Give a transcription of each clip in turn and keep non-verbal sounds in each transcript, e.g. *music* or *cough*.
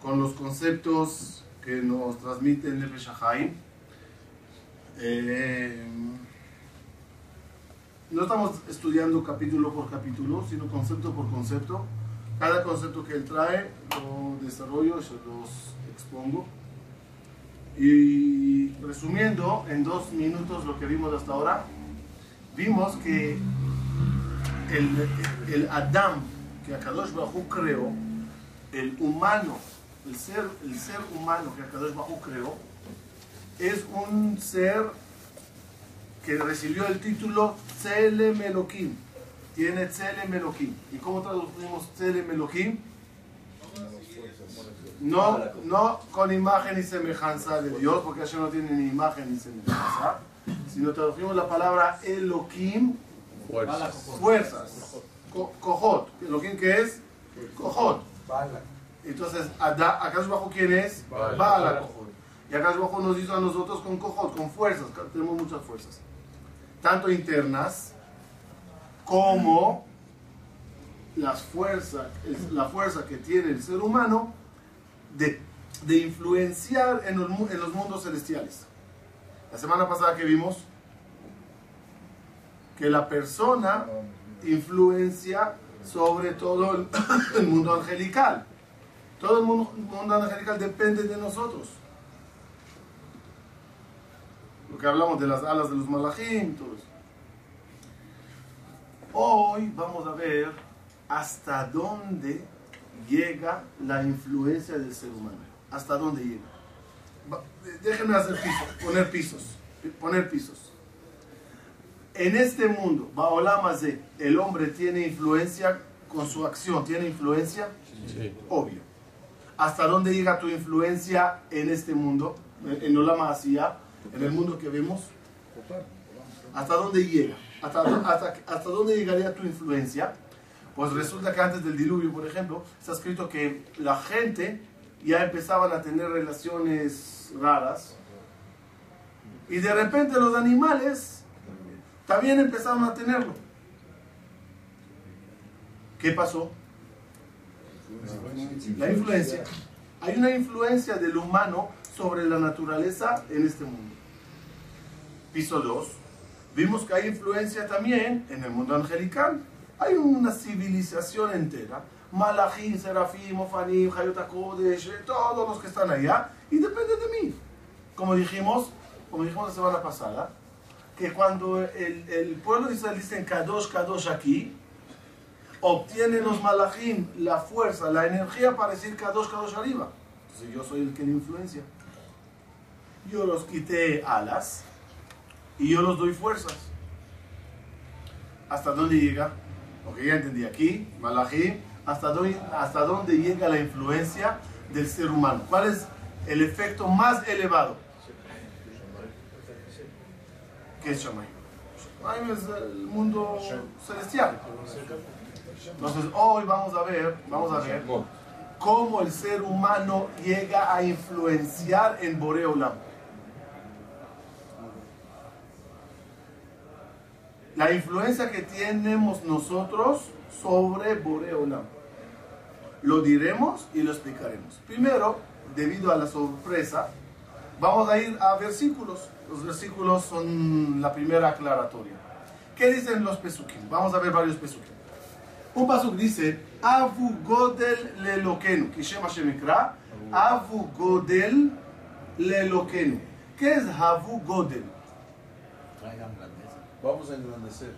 con los conceptos que nos transmite el Nefesh. Eh, no estamos estudiando capítulo por capítulo, sino concepto por concepto. Cada concepto que él trae lo desarrollo, se los expongo. Y resumiendo en dos minutos lo que vimos hasta ahora, vimos que el, Adam que Akadosh Bajú creó, el humano, el ser, el ser humano que Akadosh Bajú creó, es un ser que recibió el título Tzele Melokim. Tiene Tzele Melokim. ¿Y cómo traducimos Tzele Melokim? No, no con imagen y semejanza de Dios, porque ellos no tiene ni imagen ni semejanza, sino traducimos la palabra Elohim, fuerzas. fuerzas. Cojot. Elohim que es Cojot. Entonces, acá abajo quién es? Bala Cojot. Y acá abajo nos hizo a nosotros con Cojot, con fuerzas. Tenemos muchas fuerzas. Tanto internas como las fuerzas, la fuerza que tiene el ser humano de, de influenciar en los, en los mundos celestiales. La semana pasada que vimos que la persona influencia sobre todo el, *coughs* mundo angelical. Todo el mundo, mundo, angelical depende de nosotros. Lo que hablamos de las alas de los malachim, todo eso. Hoy vamos a ver hasta dónde llega la influencia del ser humano. ¿Hasta dónde llega? Déjenme hacer pisos, poner pisos, poner pisos. En este mundo, de el hombre tiene influencia con su acción, ¿tiene influencia? Sí. Obvio. ¿Hasta dónde llega tu influencia en este mundo, en Olama Asia, en el mundo que vemos? ¿Hasta dónde llega? ¿Hasta, dónde llegaría tu influencia? Pues resulta que antes del diluvio, por ejemplo, está escrito que la gente ya empezaban a tener relaciones raras y de repente los animales también empezaron a tenerlo. ¿Qué pasó? La influencia. Hay una influencia del humano sobre la naturaleza en este mundo. Piso 2. Vimos que hay influencia también en el mundo angelical. Hay una civilización entera. Malachim, Serafim, Ofanim, Hayotakodesh, todos los que están allá. Y depende de mí. Como dijimos, como dijimos la semana pasada, que cuando el, el pueblo de Israel dice Kadosh, Kadosh aquí, obtienen los malachim la fuerza, la energía para decir Kadosh, Kadosh arriba. Entonces yo soy el que le influencia. Yo los quité alas y yo los doy fuerzas. ¿Hasta dónde llega? Ok, ya entendí aquí, malachim, ¿hasta dónde, hasta dónde llega la influencia del ser humano? ¿Cuál es el efecto más elevado? ¿Qué es Shamayim? Shamayim es el mundo celestial. Entonces hoy vamos a ver, vamos a ver cómo el ser humano llega a influenciar en Boreolam. La influencia que tenemos nosotros sobre Boreolam. Lo diremos y lo explicaremos. Primero, debido a la sorpresa, vamos a ir a versículos. Los versículos son la primera aclaratoria. ¿Qué dicen los pesukim? Vamos a ver varios pesukim. Un pasuk dice, Avu Godel Lelokenu, Kishem Shemikra, Avu Godel Lelokenu. ¿Qué es Avu Godel? Vamos a engrandecer.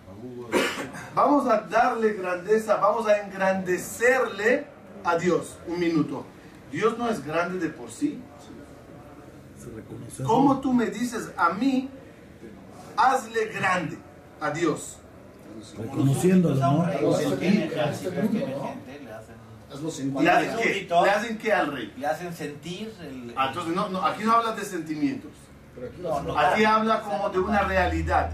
Vamos a darle grandeza, vamos a engrandecerle a Dios. Un minuto. Dios no es grande de por sí. ¿Cómo tú me dices a mí, hazle grande a Dios? Reconociéndolo, ¿no? ¿Le hacen qué? ¿Le hacen qué al rey? Le hacen sentir. Ah, entonces, no, no, aquí no habla de sentimientos. Aquí habla como de una realidad.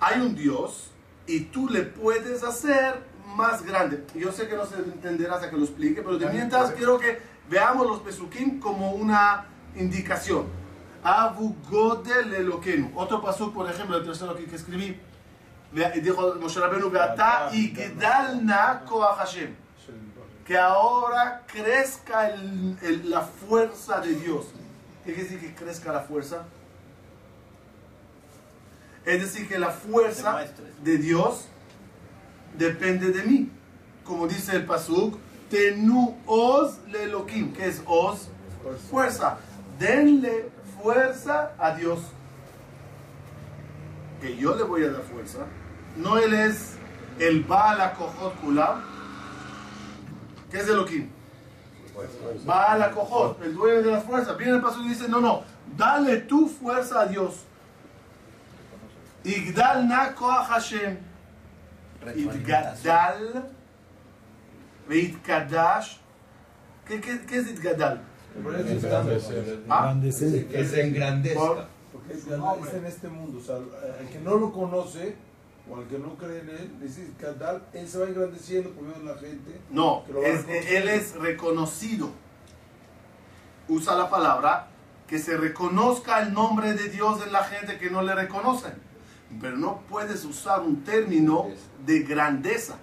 Hay un Dios y tú le puedes hacer más grande. Yo sé que no se entenderá hasta que lo explique, pero de mientras quiero que veamos los pesukim como una indicación. Abu Godel Eloquenu. Otro paso, por ejemplo, el tercero aquí que escribí. Dijo Moshe Hashem. que ahora crezca el- el- la fuerza de Dios. ¿Qué quiere decir que crezca la fuerza? Es decir, que la fuerza de Dios depende de mí. Como dice el Pasuk, Tenu os le Elohim. ¿Qué es os? Fuerza. Denle fuerza a Dios. Que yo le voy a dar fuerza. No él es el Baal Akojot Kulam. ¿Qué es Elohim? Baal Akojot, el dueño de las fuerzas. Viene el Pasuk y dice, no, no, dale tu fuerza a Dios. Igdal na koach Hashem. Itgadal. Veitkadash. ¿Qué, qué, ¿Qué es Itgadal? ¿Ah? Engrandecer. Que se engrandezca. Por- Porque es en este mundo. O sea, al que no lo conoce o al que no cree en él, dice él se va engrandeciendo por medio de la gente. No, es- él es reconocido. Usa la palabra que se reconozca el nombre de Dios en la gente que no le reconoce. Pero no puedes usar un término de grandeza,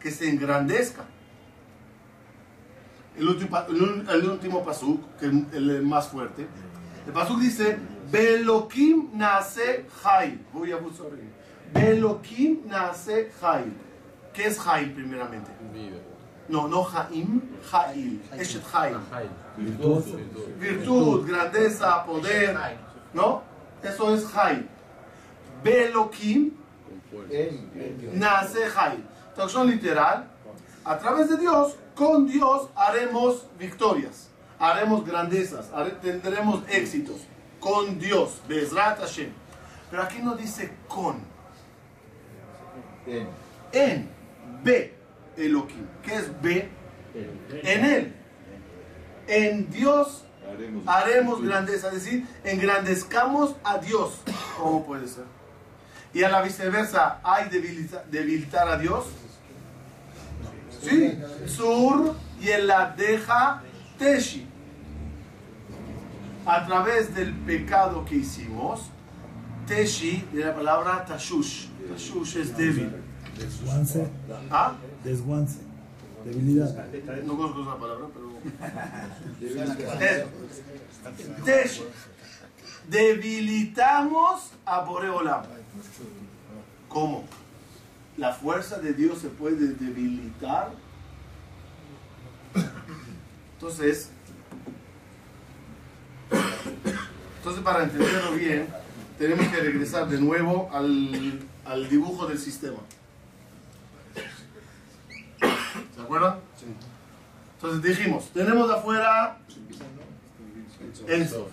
que se engrandezca. El último, el último pasuk, que es el más fuerte, el pasuk dice, Belokim nace Jail. Voy a buscar. Belokim nace Jail. ¿Qué es Jail primeramente? No, no Jaim, Jail. Eshet Jail. Virtuoso. Virtud, grandeza, poder. ¿No? Eso es Jail. Belokim nace Jail. Traducción literal. A través de Dios, con Dios haremos victorias. Haremos grandezas. tendremos éxitos. Con Dios. Bezrat Hashem. Pero aquí no dice con. En. En. B. Elohim. ¿Qué es B? En Él. En Dios Haremos. haremos grandeza, es decir, engrandezcamos a Dios. ¿Cómo puede ser? Y a la viceversa, ¿hay debilita- debilitar a Dios? Sí. Sur y el la deja teshi. A través del pecado que hicimos, teshi de la palabra tashush. Tashush es débil. Desguance. ¿Ah? Desguance. Debilidad. No conozco esa palabra, pero. Debilitamos a Boreolam. ¿Cómo? ¿La fuerza de Dios se puede debilitar? Entonces, entonces para entenderlo bien, tenemos que regresar de nuevo al, al dibujo del sistema. ¿Se acuerdan? Entonces dijimos, tenemos afuera Ensof.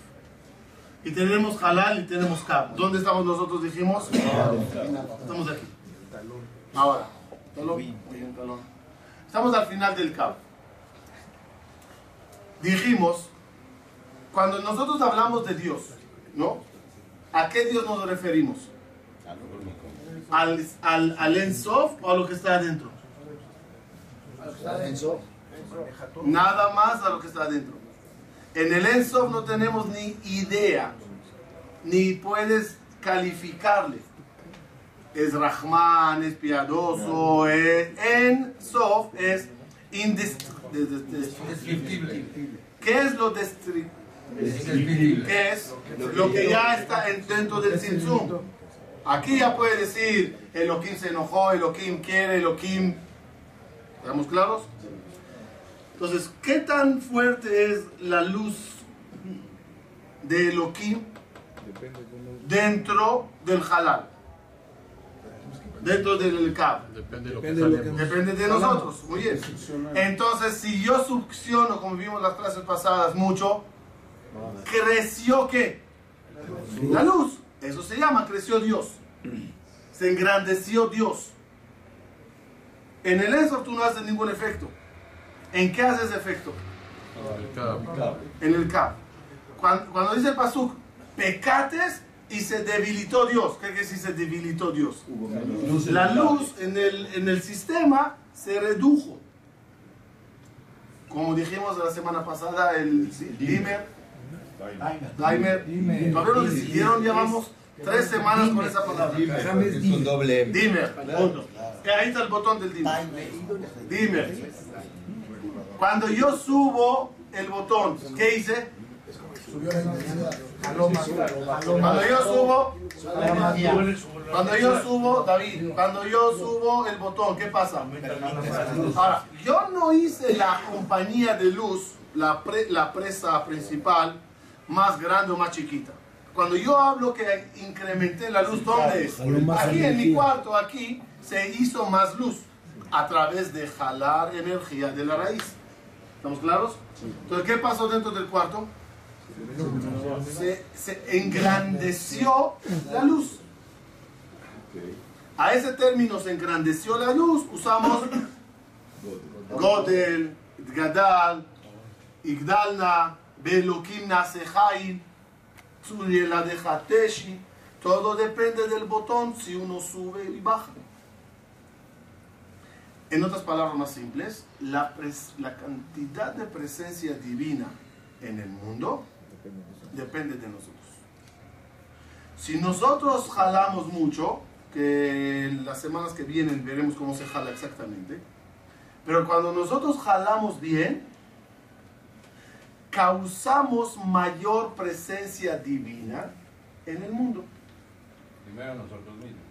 Y tenemos Halal y tenemos Kab. ¿Dónde estamos nosotros? Dijimos. Estamos aquí. Ahora. Talón. Estamos al final del Kab. Dijimos, cuando nosotros hablamos de Dios, ¿no? ¿A qué Dios nos referimos? ¿Al, al, al Ensof o a lo que está adentro? Nada más a lo que está adentro. En el Ensof no tenemos ni idea, ni puedes calificarle. Es Rahman, es piadoso, es Ensof es indescriptible. ¿Qué es lo descriptible? ¿Qué es? Lo que ya está en- dentro del Tzimtzum. Aquí ya puede decir, Elohim se enojó, Elohim quiere, Elohim... ¿Estamos claros? Entonces, ¿qué tan fuerte es la luz de Elohim dentro del halal? Dentro del Kab. Depende de lo que Depende de lo que salemos. Depende de nosotros. Muy bien. Entonces, si yo succiono, como vimos las clases pasadas, mucho, creció qué? La luz. Eso se llama, creció Dios. Se engrandeció Dios. En el Ensor tú no haces ningún efecto. ¿En qué haces efecto? El. En el Kab. Cuando, cuando dice el Pasuk, pecates y se debilitó Dios. ¿Qué quiere decir se debilitó Dios? La luz en el, en el sistema se redujo. Como dijimos la semana pasada, el dimmer, dimer, todavía lo decidieron, llevamos tres semanas con esa palabra. Es con doble M. Punto. Que Ahí está el botón del dimmer. Dimmer. Cuando yo subo el botón, ¿qué hice? Subió la intensidad. Cuando yo subo, cuando yo subo, David, cuando yo subo el botón, ¿qué pasa? Ahora, yo no hice la compañía de luz, la, pre- la presa principal, más grande o más chiquita. Cuando yo hablo que incrementé la luz, ¿dónde es? Aquí en mi cuarto, aquí, se hizo más luz a través de jalar energía de la raíz. ¿Estamos claros? Entonces, ¿qué pasó dentro del cuarto? Se, se engrandeció la luz. A ese término se engrandeció la luz, usamos Godel, Gadal, Igdalna, Belokim de Hateshi. Todo depende del botón si uno sube y baja. En otras palabras más simples, la, pres- la cantidad de presencia divina en el mundo depende de nosotros. Si nosotros jalamos mucho, que las semanas que vienen veremos cómo se jala exactamente, pero cuando nosotros jalamos bien, causamos mayor presencia divina en el mundo, Primero nosotros mismos.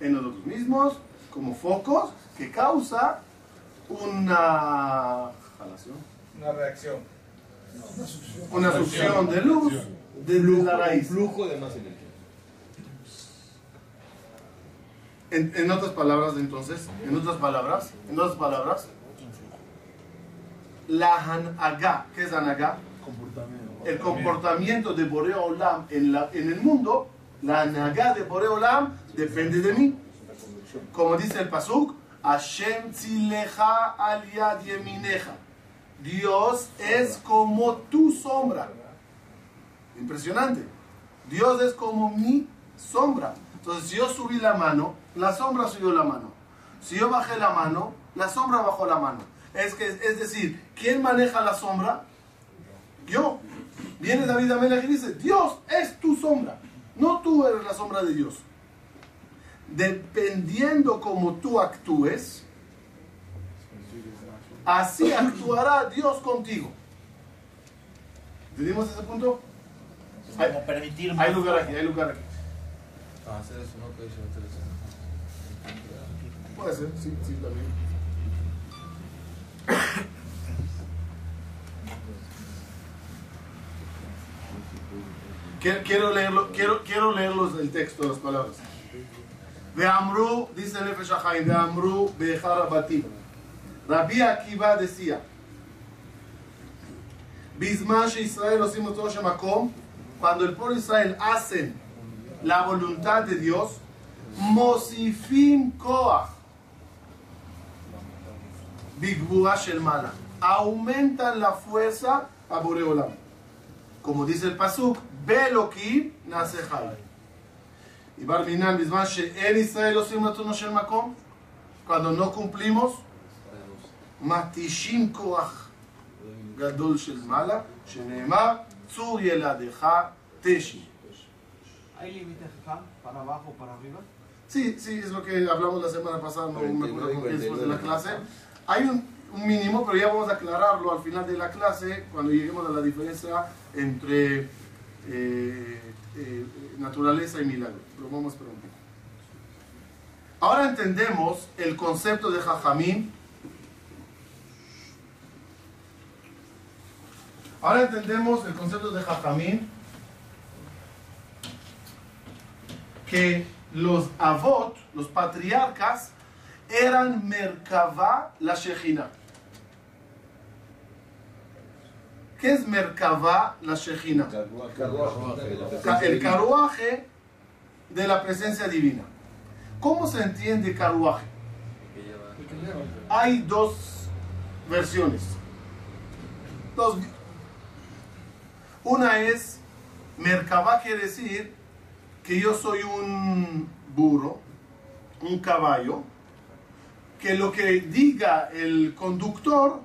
en nosotros mismos, como focos, que causa una jalación, Una reacción. una succión de luz desde la raíz. flujo de más energía. En, en otras palabras, entonces, en otras palabras, en otras palabras, la hanagá, ¿qué es hanagá? Comportamiento. El comportamiento de Boreo Olam en, la, en el mundo, la hanagá de Boreo Olam depende de mí. Como dice el pasuk, Hashem tzileja al yad yemineja. Dios es como tu sombra. Impresionante. Dios es como mi sombra. Entonces, si yo subí la mano, la sombra subió la mano. Si yo bajé la mano, la sombra bajó la mano. Es, que, es decir, ¿quién maneja la sombra? Yo. Viene David Amelech y dice, Dios es tu sombra. No tú eres la sombra de Dios. Dependiendo como tú actúes, así actuará Dios contigo. ¿Entendimos ese punto? Hay, hay lugar aquí, hay lugar aquí. Ah. Puede ser, sí, sí, también. Quiero, leerlo, quiero, quiero leerlos el texto, las palabras. De Amru, dice Nefesh HaChaim, de Amru Bejarabati. Rabbi Akiva decía, Bisman Israel osimos Shemakom, cuando el pueblo de Israel hacen la voluntad de Dios, Mosifim Koach, Bigbuah Shermana. Aumentan la fuerza a Boreolam. Como dice el Pasuk, Beloki Nasejal. Y Barminan Bisman She'el Israel Osimatuno Shermakom. Cuando no cumplimos, Matishim Koach Gadol Shermala, Sheneemar Tzur Yeladeja Teshi. ¿Hay límite para abajo o para arriba? Sí, sí, es lo que hablamos la semana pasada, no me acuerdo con quién después de la clase. Hay un, mínimo, pero ya vamos a aclararlo al final de la clase, cuando lleguemos a la diferencia entre eh, eh, naturaleza y milagro. Pero vamos esperar un poco. Ahora entendemos el concepto de Jajamín. Ahora entendemos el concepto de Jajamín. que los avot, los patriarcas, eran Merkavá la Shejina. ¿Qué es Merkavá la Shejina? El carruaje de la presencia divina. ¿Cómo se entiende carruaje? Hay dos versiones. Dos. Una es, Merkavá quiere decir que yo soy un burro, un caballo, que lo que diga el conductor,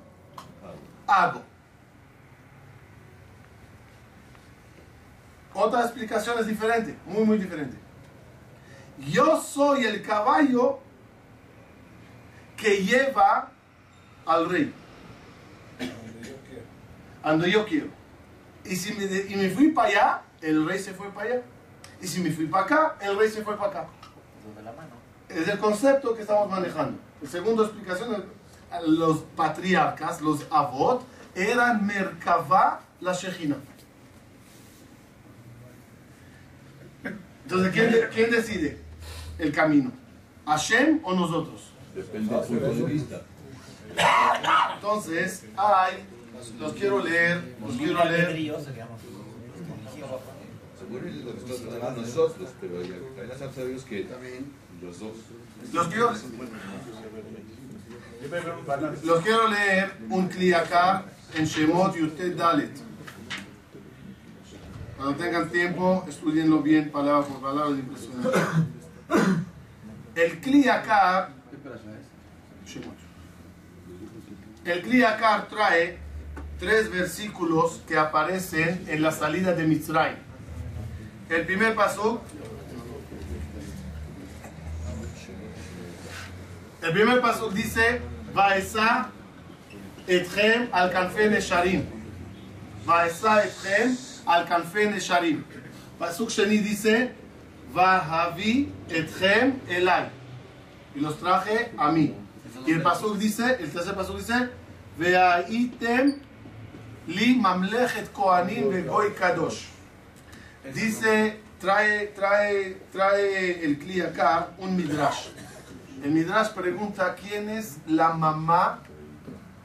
hago. Otra explicación es diferente, muy, muy diferente. Yo soy el caballo que lleva al rey. Donde yo quiero. Y si me, y me fui para allá, el rey se fue para allá. Y si me fui para acá, el rey se fue para acá. Es el concepto que estamos manejando. La segunda explicación, los patriarcas, los avot, eran Merkavá la Shejina. Entonces, ¿quién, de- quién decide el camino? ¿Hashem o nosotros? Depende del punto de vista. Entonces, hay, los quiero leer, los quiero leer. Seguro es lo que nosotros hablamos nosotros, pero ya- también las sabios que los dos. Los quiero, los quiero leer un Kliakar en Shemot Yutet Dalet. Cuando tengan tiempo, estudienlo bien, palabra por palabra, es impresionante. El Shemot. El Kliakar trae tres versículos que aparecen en la salida de Mitzrayim. El primer paso El primer paso dice, Vaesa etchem al canfe nesharim. Vaesa etchem al canfe nesharim. Pasuk sheni dice, Vahavi etchem elai. Y los traje a mí. Y el pasuk dice, el tercer pasuk dice, Veaitem li mamlechet kohanim vegoy kadosh. Dice, trae, trae, trae el Kli acá un midrash. El Midrash pregunta quién es la mamá,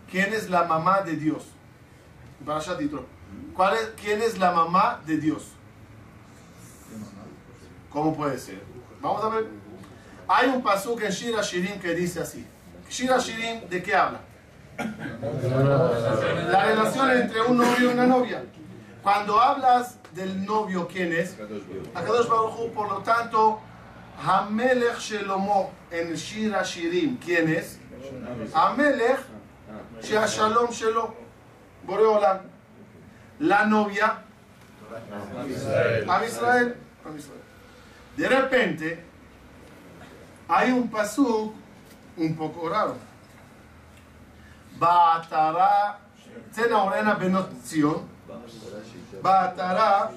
quién es la mamá de Dios. ¿Cuál es, ¿Quién es la mamá de Dios? ¿Cómo puede ser? Vamos a ver. Hay un pasuk en Shira Shirim que dice así. Shira Shirim, ¿de qué habla? La relación entre un novio y una novia. Cuando hablas del novio, ¿quién es? Akadosh Baruch Hu, por lo tanto, המלך שלמה אל שיר השירים כנס, המלך שהשלום שלו, בורא עולם. לנוביה, עם ישראל, עם ישראל. De repente, hay un pasuk un poco raro. Batara, Tzenaorena benot Zion, Batara,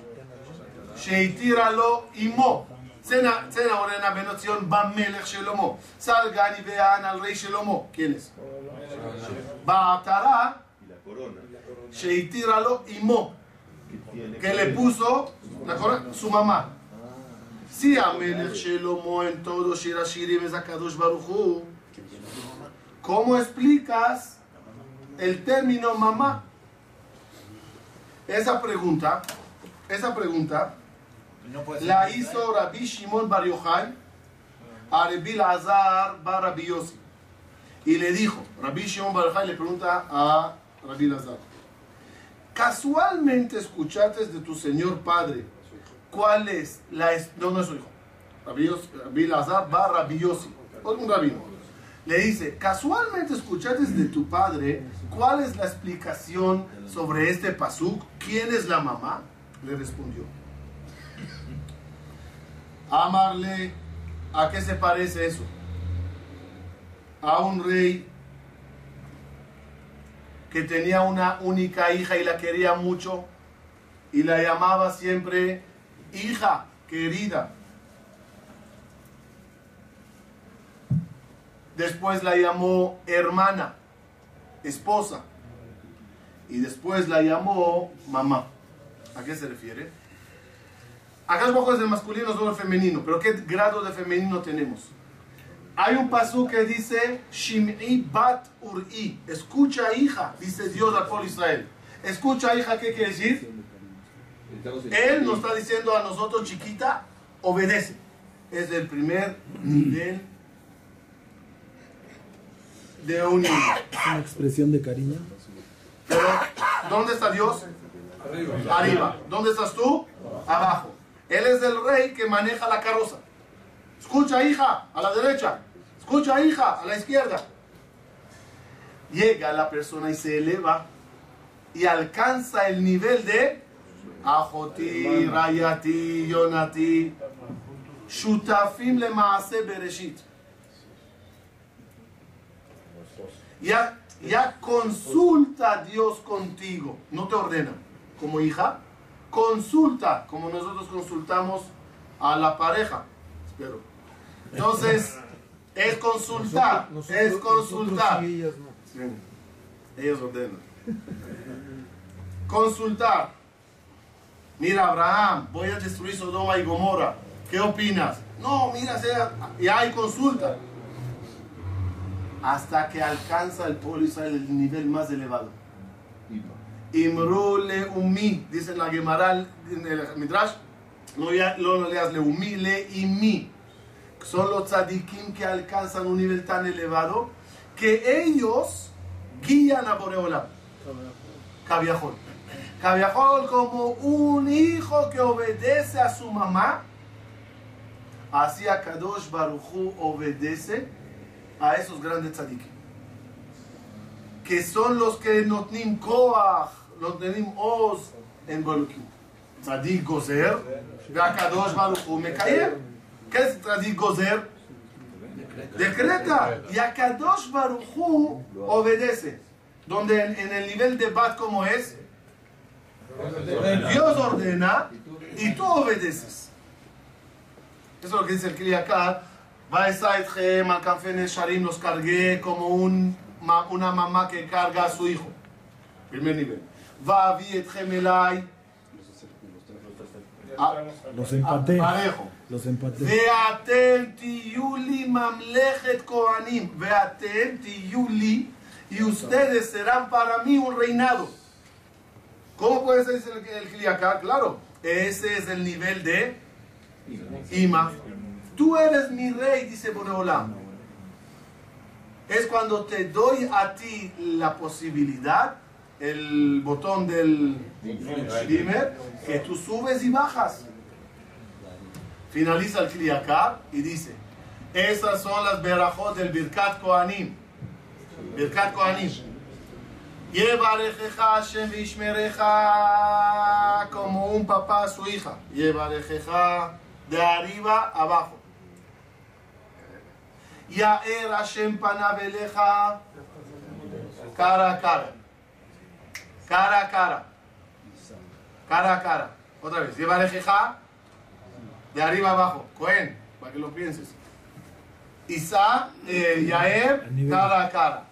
Sheitira lo imo. צנע צנע אורנה בן ציון במלך שלמה. סלגני ואן על רי שלמה. כנס. בעטרה שהתירה לו אמו. que le puso la corona, su mamá. Si המלך שלמה en todo שיר השירים es הקדוש ברוך הוא, ¿cómo explicas el término mamá? Esa pregunta, esa pregunta la hizo Rabbi Shimon Bar Yochai a Rabbi Lazar Bar Rabbi Yossi. Y le dijo, Rabbi Shimon Bar Yochai le pregunta a Rabbi Lazar, casualmente escuchaste de tu señor padre cuál es la... es- No, no es su hijo. Rabbi, Lazar Bar Rabbi Yossi, un rabino. Le dice, casualmente escuchaste de tu padre cuál es la explicación sobre este pasuk, quién es la mamá. Le respondió, Amarle, ¿a qué se parece eso? A un rey que tenía una única hija y la quería mucho y la llamaba siempre hija querida. Después la llamó hermana, esposa. Y después la llamó mamá. ¿A qué se refiere? Acá abajo es el masculino, solo el femenino. Pero ¿qué grado de femenino tenemos? Hay un pasú que dice Shim'i bat uri. Escucha hija, dice Dios al pueblo de Israel. Escucha hija, ¿qué quiere decir? Él nos está diciendo a nosotros, chiquita, obedece. Es el primer nivel de un niño. Una expresión de cariño. Pero, ¿dónde está Dios? Arriba. Arriba. ¿Dónde estás tú? Abajo. Él es el rey que maneja la carroza. Escucha, hija, a la derecha. Escucha, hija, a la izquierda. Llega la persona y se eleva y alcanza el nivel de Ajoti, Rayati, Yonati, Shutafim le Maase Bereshit. Ya ya consulta a Dios contigo, no te ordena como hija, consulta como nosotros consultamos a la pareja. Espero. Entonces, es consultar, Nosotros- es consultar. sí, ellas no. Sí, Ellos ordenan. *laughs* Consultar. Mira, Abraham, voy a destruir Sodoma y Gomorra. ¿Qué opinas? No, mira, sea, ya hay consulta. Hasta que alcanza el pueblo Israel el nivel más elevado. Imru le umi, dice la Gemara en el Midrash. No, ya- no, leas le umi, le imi. Son los tzadikim que alcanzan un nivel tan elevado que ellos guían a Boreolam. Cabiajol. Cabiajol como un hijo que obedece a su mamá. Así a Kadosh Baruchu obedece a esos grandes tzadikim. Que son los que notnim koach, los notnim oz en Baruchu. Tzadik gozer, Kadosh Baruchu mekayem. ¿Qué es tzadik gozer? Decreta. Y a Kadosh Baruchu obedece. Donde en, en el nivel de Bat como es, Dios ordena y tú obedeces. Eso es lo que dice el Kliyakar. Va Esaitchem al Kanfene Sharim, los cargué como un, una mamá que carga a su hijo. Primer nivel. Va a Gemelay. Ah, Los empaté. Ah, parejo. Los empaté. Veaten tiyuli mamlejet koanim. Veaten tiyuli. Y ustedes serán para mí un reinado. ¿Cómo puede ser el, el Claro, ese es el nivel de Ima. Tú eres mi rey, dice Boneolam. Es cuando te doy a ti la posibilidad, el botón del dimmer, que tú subes y bajas finaliza el Kliyakar y dice, esas son las berajot del Birkat Kohanim. Birkat Kohanim. Yevarejeja Hashem vishmereja como un papá a su hija. Yevarejeja de arriba abajo. Yaer Hashem panabeleja cara a cara. Cara a cara. Cara a cara. Otra vez. Yevarejeja de arriba abajo, Cohen, para que lo pienses. Isa, eh, Yaer, cara a cara.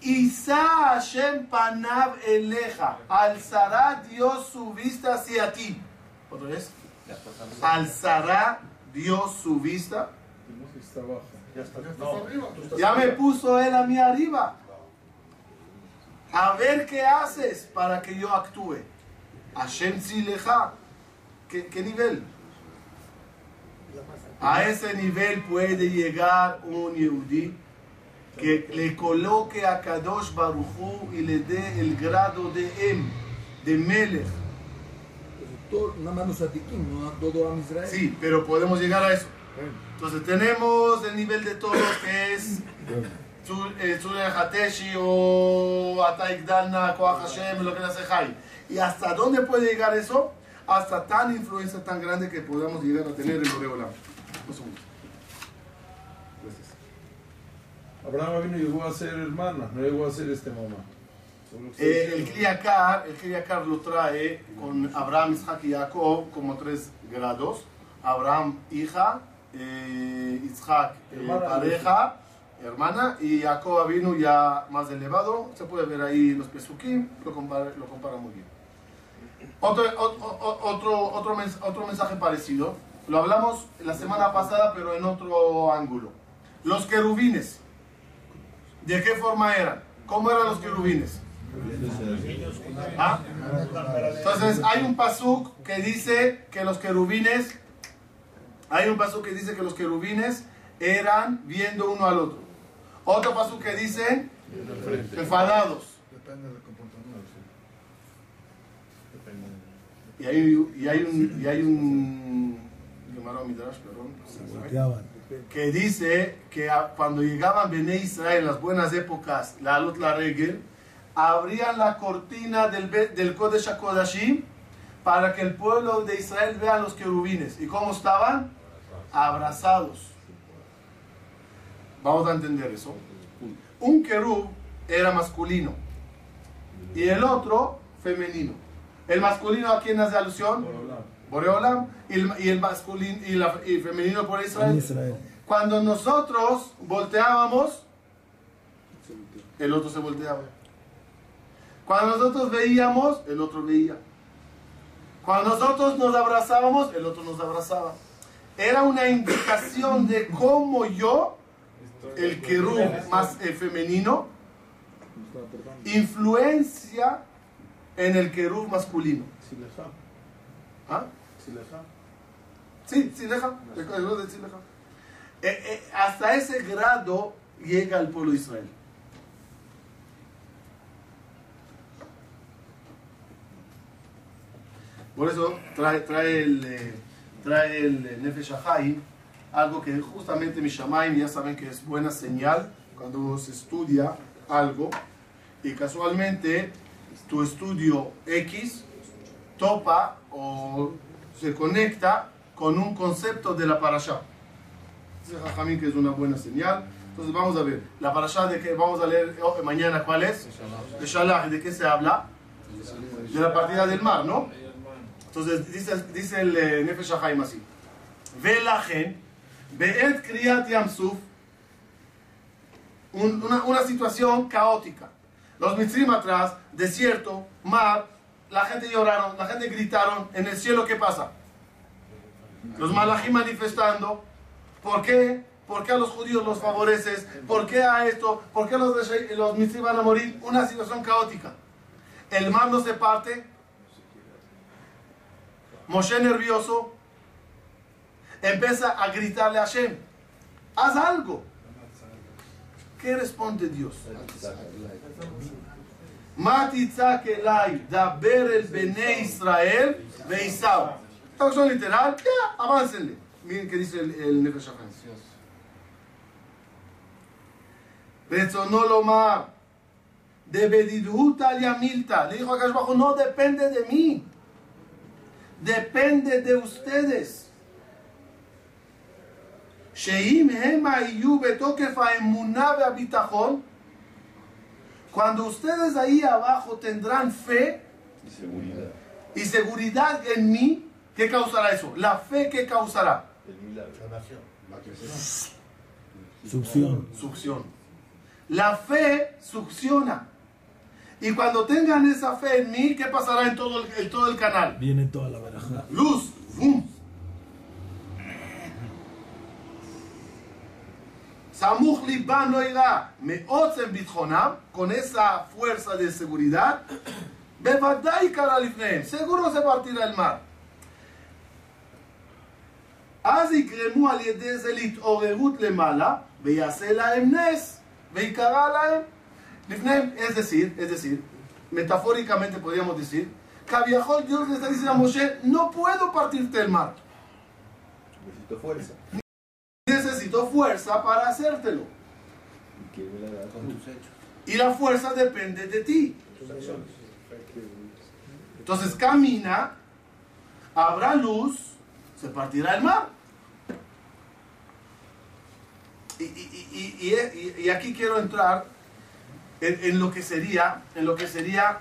Isa Hashem panav eleja, alzará Dios su vista hacia ti. Otra vez. Alzará Dios su vista. Está abajo. Ya me puso él a mí arriba. A ver qué haces para que yo actúe. Hashem Zileja. ¿Qué, ¿Qué nivel? A ese nivel puede llegar un Yehudi que le coloque a Kadosh Baruchu y le dé el grado de Em, de Melech. Todo- Nada más los atiquín, no a todo a Israel. Sí, pero podemos llegar a eso. Entonces tenemos el nivel de todos que es Tzure Hateshi o Ataik Dalna, Koach Hashem, lo que nace Jai. ¿Y hasta dónde puede llegar eso? Hasta tan influencia tan grande que podamos llegar a tener en Boreolam. Un segundo. Gracias. Abraham vino y llegó a ser hermana, no llegó a ser este mamá. Eh, el. Kliyakar, el Kliyakar lo trae con Abraham, Isaac y Jacob como tres grados. Abraham, hija, eh, Isaac, Hermana. pareja, hermana, y Jacob vino ya más elevado. Se puede ver ahí los pesukim, lo compara, lo compara muy bien. Otro, otro, otro, otro mensaje parecido, lo hablamos la semana pasada, pero en otro ángulo. Los querubines, ¿de qué forma eran? ¿Cómo eran los querubines? ¿Ah? Entonces hay un pasuk que dice que los querubines, hay un pasuk que dice que los querubines eran viendo uno al otro. Otro pasuk que dice enfadados. Depende del comportamiento. Y hay, y hay un, y hay un perdón, que dice que cuando llegaban Bene Israel en las buenas épocas, la Alut la Regel, abrían la cortina del, del Kodesh HaKodashim para que el pueblo de Israel vea los querubines. ¿Y cómo estaban? Abrazados. Vamos a entender eso. Un querub era masculino y el otro femenino. El masculino a quién hace alusión? Boreolam y el, y el masculino y, la- y el femenino por. Israel. Cuando nosotros volteábamos, el otro se volteaba. Cuando nosotros veíamos, el otro veía. Cuando nosotros nos abrazábamos, el otro nos abrazaba. Era una indicación de cómo yo, el querub más femenino, influencia en el querub masculino. ¿Ah? Sí, sí, deja. Eh, eh, hasta ese grado llega el pueblo de Israel. Por eso trae, trae el, eh, trae el eh, Nefesh algo que justamente mi Shamaim ya saben que es buena señal cuando se estudia algo y casualmente tu estudio X topa o se conecta con un concepto de la parasha. Dice Jajamín que es una buena señal. Entonces vamos a ver, la parasha de que vamos a leer oh, mañana, ¿cuál es? De Shalach, ¿de qué se habla? De la partida del mar, ¿no? Entonces dice, dice el eh, Nefesh Haim así. Velajen, Be'et Kriyat Yamsuf, un- una, una situación caótica. Los mitzrim atrás, desierto, mar, la gente lloraron, la gente gritaron, en el cielo, ¿qué pasa? Los malajim manifestando, ¿por qué? ¿Por qué a los judíos los favoreces? ¿Por qué a esto? ¿Por qué los, los mitzrim van a morir? Una situación caótica. El mar no se parte. Moshe nervioso empieza a gritarle a Hashem, haz algo. ¿Qué responde Dios? Matitzak elai, daber el bene Israel, veisab. Traducción literal, ya, aváncenle. Miren qué dice el, el Nefesh Rezonó de Bedidhut al Le dijo a Kashbajo, no depende de mí depende de ustedes. Cuando ustedes ahí abajo tendrán fe y seguridad. en mí, ¿qué causará eso? La fe que causará. El milagro. Succión. Succión. La fe succiona. Y cuando tengan esa fe en mí, ¿qué pasará en todo el, en todo el canal? Viene toda la baraja. Luz, ¡fum! Samuch liban no irá, me otzen bitjonam, con esa fuerza de seguridad, bevadai kara lifnehem, seguro se partirá el mar. אז יגרמו על ידי זה להתעוררות למעלה, ויעשה להם נס, ויקרא להם es decir, es decir, metafóricamente podríamos decir, Cabiajol Dios le está diciendo a Moshe, no puedo partirte el mar. Necesito fuerza. Necesito fuerza para hacértelo. Y la fuerza depende de ti. Entonces camina, habrá luz, se partirá el mar. Y aquí quiero entrar en, en lo que sería, en lo que sería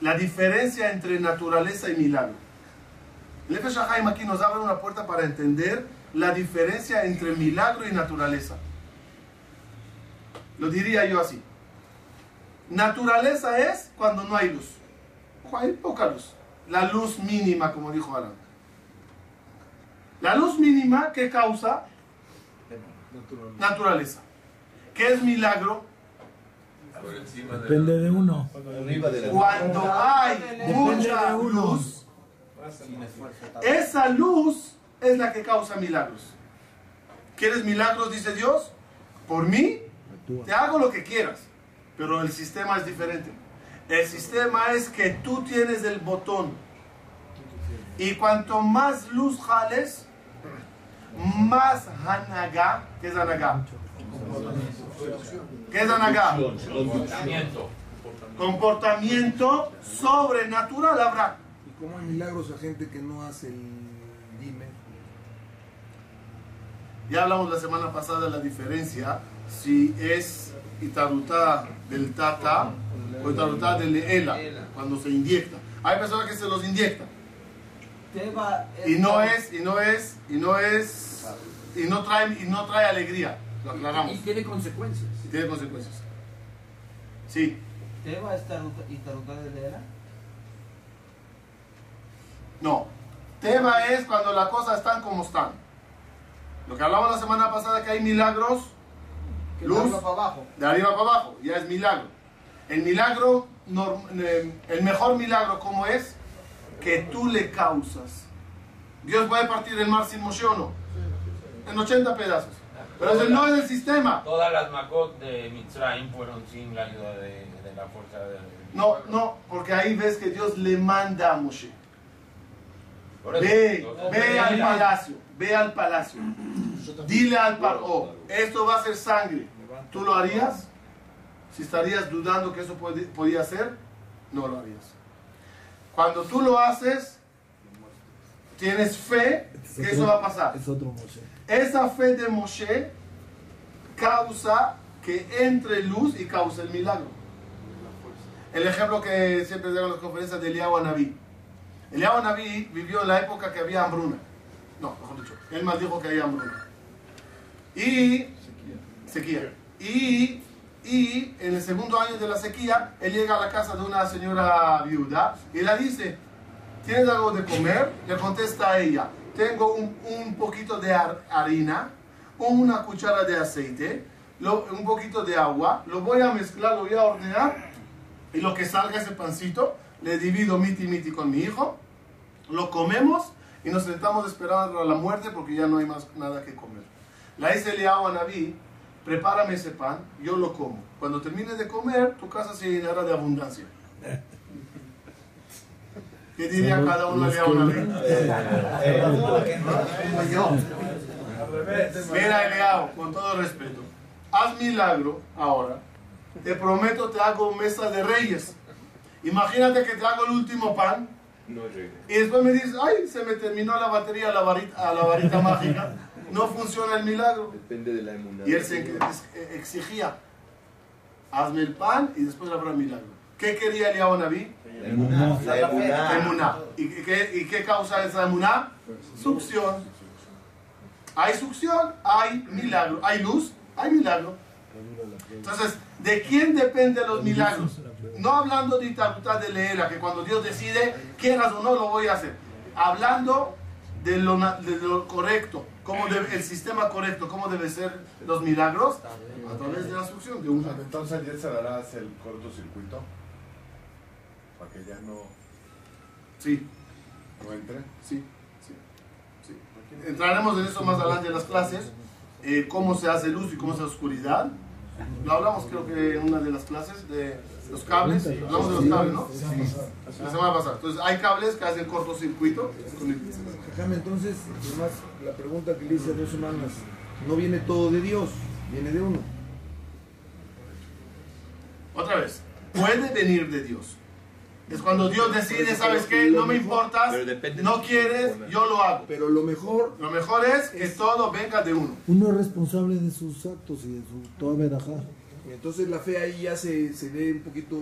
la diferencia entre naturaleza y milagro. El Haim aquí nos abre una puerta para entender la diferencia entre milagro y naturaleza. Lo diría yo así. Naturaleza es cuando no hay luz. Ojo, Hay poca luz. La luz mínima, como dijo Alan. La luz mínima que causa naturaleza. ¿Qué es milagro? Por encima de Depende de uno. Cuando hay Depende mucha de luz, esa luz es la que causa milagros. ¿Quieres milagros? Dice Dios. Por mí, te hago lo que quieras. Pero el sistema es diferente. El sistema es que tú tienes el botón. Y cuanto más luz jales, más hanagá. ¿Qué es hanagá? ¿Qué es hanagá? comportamiento. Comportamiento sobrenatural habrá. ¿Y cómo hay milagros a gente que no hace el dime? Ya hablamos la semana pasada de la diferencia si es Itarutá del Tata o Itarutá del Ela, cuando se inyecta. Hay personas que se los inyectan. Y no es, y no es, y no es, y no trae, y no trae alegría. Lo aclaramos. Y tiene consecuencias. Y tiene consecuencias. Sí, Teba es taruta de era. no. Tema es cuando las cosas están como están. Lo que hablamos la semana pasada que hay milagros Que Luz. tarda para abajo. de arriba para abajo, ya es milagro. El milagro, eh, el mejor milagro, ¿cómo es? Que tú le causas. Dios puede partir el mar sin Moshe o no, en 80 pedazos. Pero eso no es el sistema. Todas las Makot de Mitzrayim fueron sin la ayuda de, de la fuerza de... No, no, porque ahí ves que Dios le manda a Moshe. Eso, Ve, ve al palacio, ve al palacio. Dile al paró, esto va a ser sangre. ¿Tú lo harías? Si estarías dudando que eso puede- podía ser, no lo harías. Cuando tú lo haces, tienes fe que eso va a pasar. Es otro Moshe. Esa fe de Moshe causa que entre luz y causa el milagro. El ejemplo que siempre en las conferencias de Eliyahu Anabí. Eliyahu Anabí vivió en la época que había hambruna. No, mejor dicho, él más dijo que había hambruna. Y sequía. Y, y en el segundo año de la sequía, él llega a la casa de una señora viuda y le dice, ¿tienes algo de comer? Le contesta a ella, tengo un, poquito de har- harina, una cuchara de aceite, un poquito de agua, lo voy a mezclar, lo voy a ordenar y lo que salga ese pancito, le divido miti miti con mi hijo, lo comemos y nos sentamos esperando a la muerte porque ya no hay más nada que comer. La Eliyahu a Naví, prepárame ese pan, yo lo como. Cuando termine de comer, tu casa se llenará de abundancia. *laughs* ¿Qué diría cada uno de Eliyahu Naví? Mira, Eliyahu, con todo respeto, haz milagro ahora. Te prometo, te hago mesa de reyes. Imagínate que te hago el último pan y después me dices, ay, se me terminó la batería a la varita, a la varita mágica. No funciona el milagro. Depende de la emuná. Y él se ex- exigía, hazme el pan y después habrá milagro. ¿Qué quería Eliyahu Naví? La emuná. Emuná. ¿Y qué, ¿Y qué causa esa emuná? Succión. Hay succión, hay milagro. Hay luz, hay milagro. Entonces, ¿de quién dependen los milagros? No hablando de Itarutá de Leera, que cuando Dios decide, quieras o no, lo voy a hacer. Hablando de lo, na- de lo correcto, cómo debe- el sistema correcto, cómo deben ser los milagros, a través de la succión de una. Entonces ayer se dará el cortocircuito para que ya no, Sí, no entre. sí, sí, sí. Entraremos en eso más adelante en las clases, eh, cómo se hace luz y cómo se hace oscuridad. Lo hablamos creo que en una de las clases de los cables, hablamos de los cables, ¿no? La semana pasada. Entonces hay cables que hacen cortocircuito. Déjame entonces, además, la pregunta que le hice hace dos semanas, no viene todo de Dios, viene de uno. Otra vez, puede venir de Dios. Es cuando Dios decide, ¿sabes qué? No me importas, no quieres, yo lo hago. Pero lo mejor, Lo mejor es que todo venga de uno. Uno es responsable de sus actos y de su toda verajá. entonces la fe ahí ya se, se ve un poquito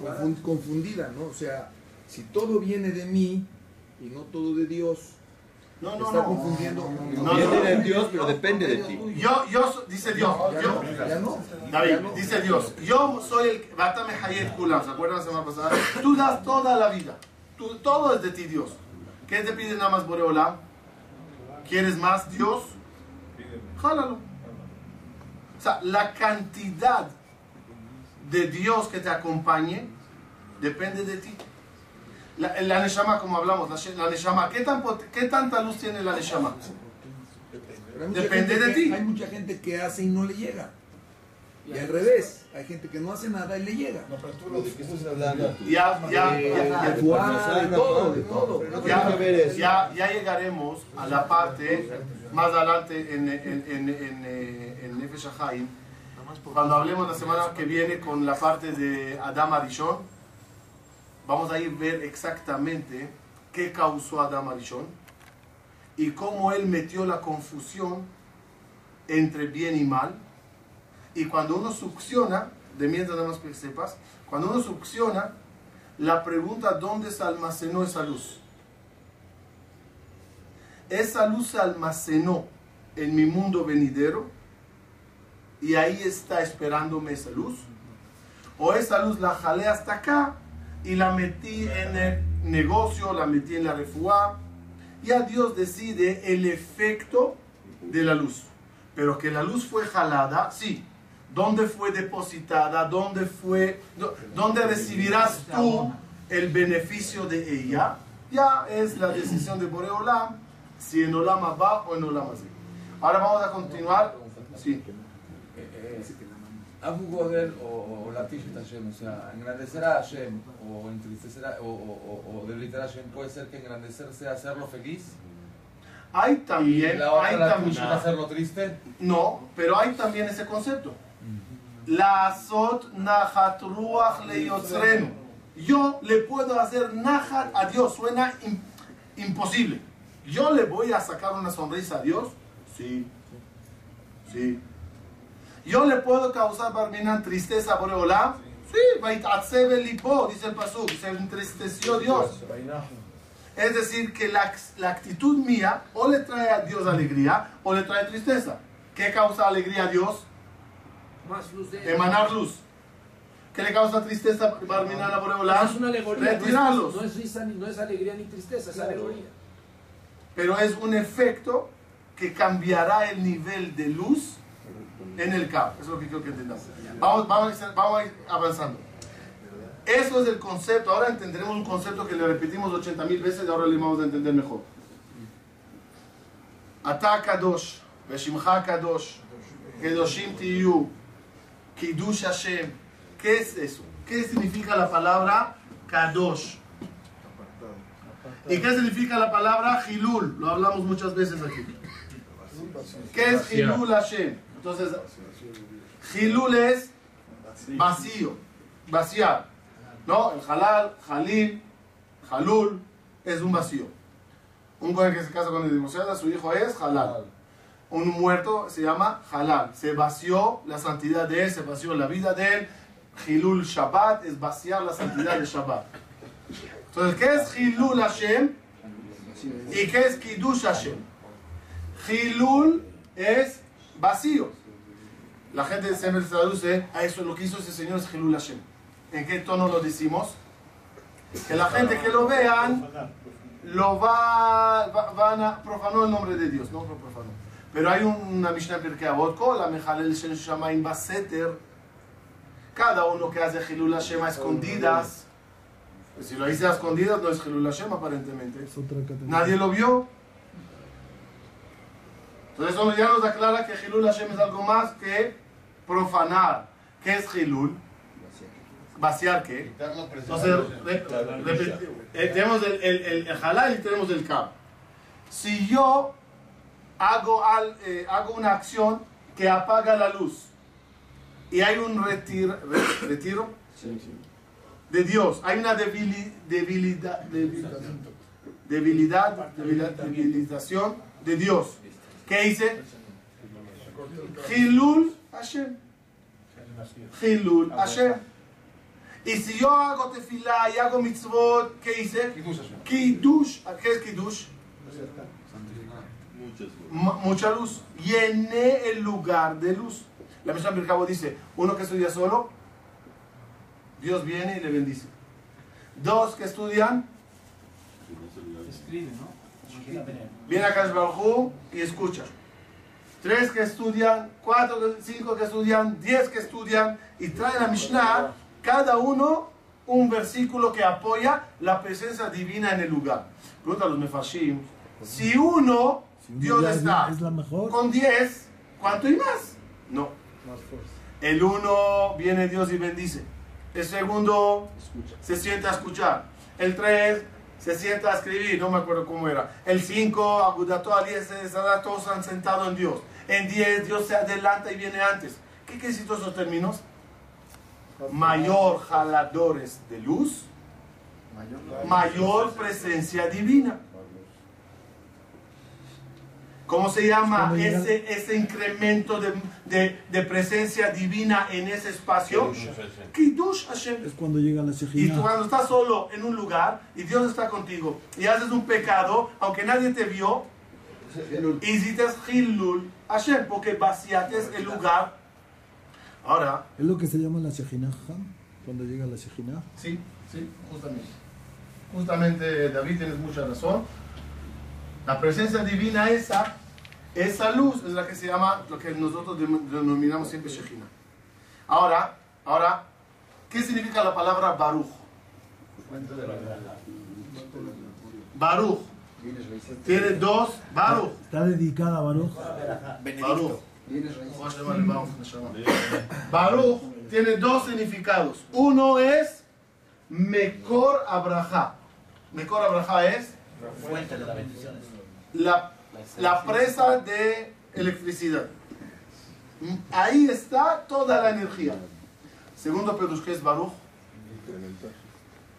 confun- confundida, ¿no? O sea, si todo viene de mí y no todo de Dios, No, no, está no. confundiendo. No, no. de Dios, pero depende de ti. Yo, yo, dice Dios, yo. David, dice Dios, yo soy el Batame Hayet Kulam, ¿se acuerdan la semana pasada? Tú das toda la vida, Tú- todo es de ti, Dios. ¿Qué te pide nada más Boreolam? ¿Quieres más, Dios? Jálalo. O sea, la cantidad de Dios que te acompañe depende de ti. La, la Neshama, como hablamos, la, la Neshama, ¿qué, tan, ¿qué tanta luz tiene la Neshama? Pero hay mucha Depende gente de que- ti. Hay mucha gente que hace y no le llega. Y al revés, hay gente que no hace nada y le llega. ¿De qué estás hablando? Ya, ya, De, ya, ya. de fuá, de todo, de todo. Ya, que ya, ya llegaremos a la parte más adelante en, en, en, en, eh, en cuando hablemos la semana que viene con la parte de Adam Arishon, vamos a ir a ver exactamente qué causó Adam Arishon y cómo él metió la confusión entre bien y mal Y cuando uno succiona, de mientras nada más que sepas, cuando uno succiona, la pregunta dónde se almacenó esa luz. Esa luz se almacenó en mi mundo venidero y ahí está esperándome esa luz. O esa luz la jalé hasta acá y la metí en el negocio, la metí en la refuá. Ya Dios decide el efecto de la luz. Pero que la luz fue jalada, sí. ¿Dónde fue depositada? ¿Dónde fue? dó- ¿Dónde recibirás tú el beneficio de ella? Ya es la decisión de Boreolam, si en Olam va o en Olam. Ahora vamos a continuar. Sí. Abu Godel o, o Latish Hashem, o sea, engrandecer a Hashem o entristecer a, o, o, o, o debilitar a Hashem, puede ser que engrandecer sea hacerlo feliz Hay y también, la otra hay también, hacerlo triste. no, pero hay también ese concepto. La azot nahat ruach leyotzrenu. Yo le puedo hacer nahat a Dios, suena im- imposible. Yo le voy a sacar una sonrisa a Dios, sí, sí. Yo le puedo causar barminan tristeza a Boreolam, sí, vaitatsev el lipo, dice el pasuk, se entristeció Dios. Es decir, que la, la actitud mía o le trae a Dios alegría o le trae tristeza. ¿Qué causa alegría a Dios? Más luz de Emanar luz. ¿Qué le causa tristeza Barminan a Boreolam? Es una alegoría. No Retirarlos. es, no es risa, ni, no es alegría ni tristeza, es alegoría. Pero es un efecto que cambiará el nivel de luz en el cabo. Eso es lo que quiero que entendamos. Vamos, vamos, vamos a ir avanzando. Eso es el concepto. Ahora entenderemos un concepto que le repetimos 80 mil veces y ahora le vamos a entender mejor. Ata Kadosh, Veshimcha Kadosh, Kedoshim Tiyu, Kiddush Hashem. ¿Qué es eso? ¿Qué significa la palabra Kadosh? ¿Y qué significa la palabra Hilul? Lo hablamos muchas veces aquí. ¿Qué es Hilul Hashem? Entonces, Hilul es vacío, vaciar. ¿No? El halal, halil, halul es un vacío. Un joven que se casa con el divorciado, su hijo es halal. Un muerto se llama halal. Se vació la santidad de él, se vació la vida de él. Hilul Shabbat es vaciar la santidad de Shabbat. Entonces, ¿qué es Hilul Hashem? ¿Y qué es Kiddush Hashem? Hilul es vacío. La gente siempre traduce a eso, lo que hizo ese señor es Hilul Hashem. ¿En qué tono lo decimos? Que la gente que lo vean lo va, va- van a profanó el nombre de Dios, no lo profanó. Pero hay una Mishnah Pirkei Avot, Kol HaMechalel Shem Shamayim Baseter. Cada uno que hace Hilul Hashem a escondidas. Si lo hice a escondidas no es Hilul Hashem aparentemente. Nadie lo vio. Entonces eso ya nos aclara que Hilul Hashem es algo más que profanar. ¿Qué es Hilul? Vaciar qué? Entonces, eh, tenemos el, el, el, el halal y tenemos el kab. Si yo hago, al, eh, hago una acción que apaga la luz y hay un retir- re- retiro de Dios, hay una debili- debilidad, debilidad, debilidad, debilidad- debilitación de Dios. ¿Qué hice? Hilul Hashem. Hilul Hashem. Y si yo hago tefilá y hago mitzvot, ¿qué hice? Kiddush. ¿Qué es Kiddush? Mucha luz. Llené el lugar de luz. La Mishnah Birkabo dice, uno que estudia solo, Dios viene y le bendice. Dos que estudian, Escribe, ¿no? Viene a Kadosh Baruj Hu y escucha. Tres que estudian, cuatro, cinco que estudian, diez que estudian y traen a Mishnah, cada uno un versículo que apoya la presencia divina en el lugar. Pregunta a los Mefashim, si uno, Dios está la- es la mejor. con diez, ¿cuánto y más? No. El uno viene Dios y bendice. El segundo se sienta a escuchar. El tres se sienta a escribir, no me acuerdo cómo era. El cinco, Agudato Aliese, todos han sentado en Dios. En diez, Dios se adelanta y viene antes. ¿Qué quiere decir todos esos términos? Mayor jaladores de luz, mayor presencia divina. ¿Cómo se llama ese, ese incremento de, de, de presencia divina en ese espacio? Kiddush Hashem. Es cuando llega la Y tú Shejina. cuando estás solo en un lugar y Dios está contigo y haces un pecado, aunque nadie te vio, hiciste Hilul Hashem, porque vaciates el lugar. Ahora, Es lo que se llama la Shejina, cuando llega la Shejina. sí, sí, justamente. Justamente, David, tienes mucha razón. La presencia divina esa, esa luz es la que se llama, lo que nosotros denominamos siempre Shejina. Ahora, ahora, ¿qué significa la palabra Baruch? Baruch. Tiene dos Baruch. Está dedicada a Baruch. Baruch. Baruch tiene dos significados. Uno es Mekor Abraha. Mekor Abraha es Fuente de las bendiciones. La, la presa de electricidad. Ahí está toda la energía. Segundo Perush, ¿qué es Baruch? Incrementar.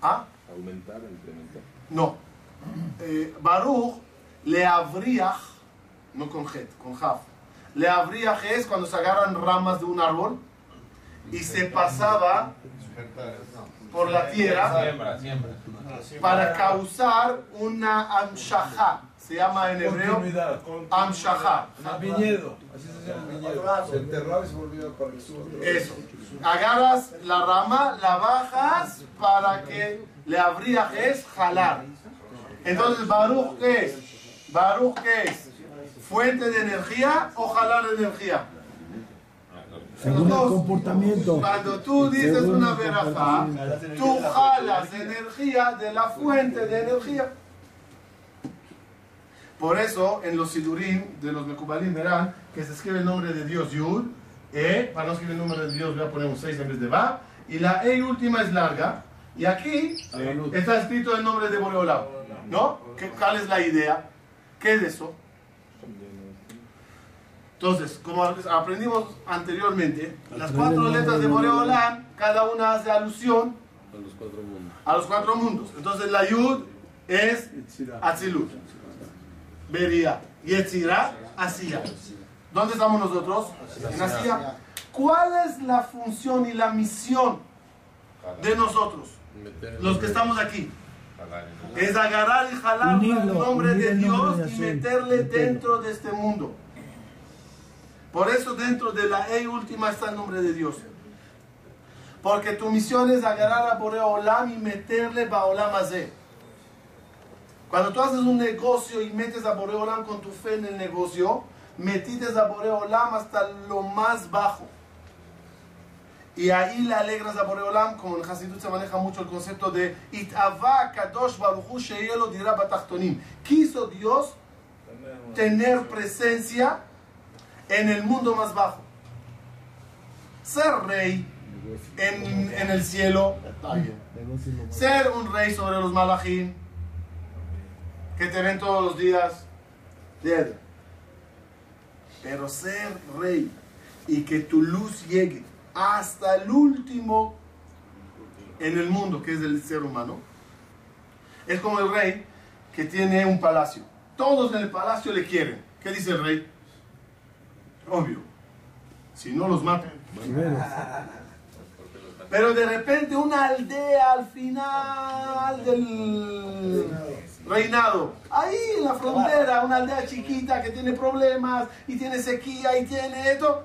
¿Ah? Aumentar, incrementar. No. Eh, Baruch le abriach, no con het, con jaf. Le abriach es cuando se agarran ramas de un árbol y se pasaba por la tierra para causar una amshaja. Se llama en hebreo amshaja. El viñedo. Así se llama el viñedo. Se enterraba y se volvía para el sur. Eso. Agarras la rama, la bajas para que le abriach es jalar. Entonces, Baruch, ¿qué es? Baruch, ¿qué es? ¿Fuente de energía o jalar energía? Según el comportamiento. Cuando tú dices una verajá, tú jalas energía de la fuente de energía. Por eso, en los sidurim de los Mekubalim verán que se escribe el nombre de Dios Yud, E, para no escribir el nombre de Dios voy a poner un 6 en vez de Va, y la E última es larga, y aquí está escrito el nombre de Boreolam, ¿no? ¿Qué, ¿Cuál es la idea? ¿Qué es eso? Entonces, como aprendimos anteriormente, las cuatro letras de Boreolam, cada una hace alusión A los cuatro mundos. a los cuatro mundos. Entonces la Yud es Atzilut, Beria, Yetzirah, Asiya. ¿Dónde estamos nosotros? En Asiya. ¿Cuál es la función y la misión de nosotros, los que estamos aquí? Es agarrar y jalar Unirlo, el nombre de Dios de y meterle dentro de este mundo. Por eso dentro de la E última está el nombre de Dios. Porque tu misión es agarrar a Boreolam y meterle Baolam Azeh. Cuando tú haces un negocio y metes a Boreolam con tu fe en el negocio, metites a Boreolam hasta lo más bajo. Y ahí le alegras a Boreolam, como en Hasidut se maneja mucho el concepto de Itava Kadosh Baruchu Sheyelo dirá Batachtonim. Quiso Dios tener presencia en el mundo más bajo. Ser rey en, en el cielo, ser un rey sobre los malachim, que te ven todos los días, bien. Pero ser rey y que tu luz llegue hasta el último en el mundo, que es el ser humano, es como el rey que tiene un palacio. Todos en el palacio le quieren. ¿Qué dice el rey? Obvio. Si no los matan. Pero de repente una aldea al final del reinado, ahí en la frontera, una aldea chiquita que tiene problemas y tiene sequía y tiene esto,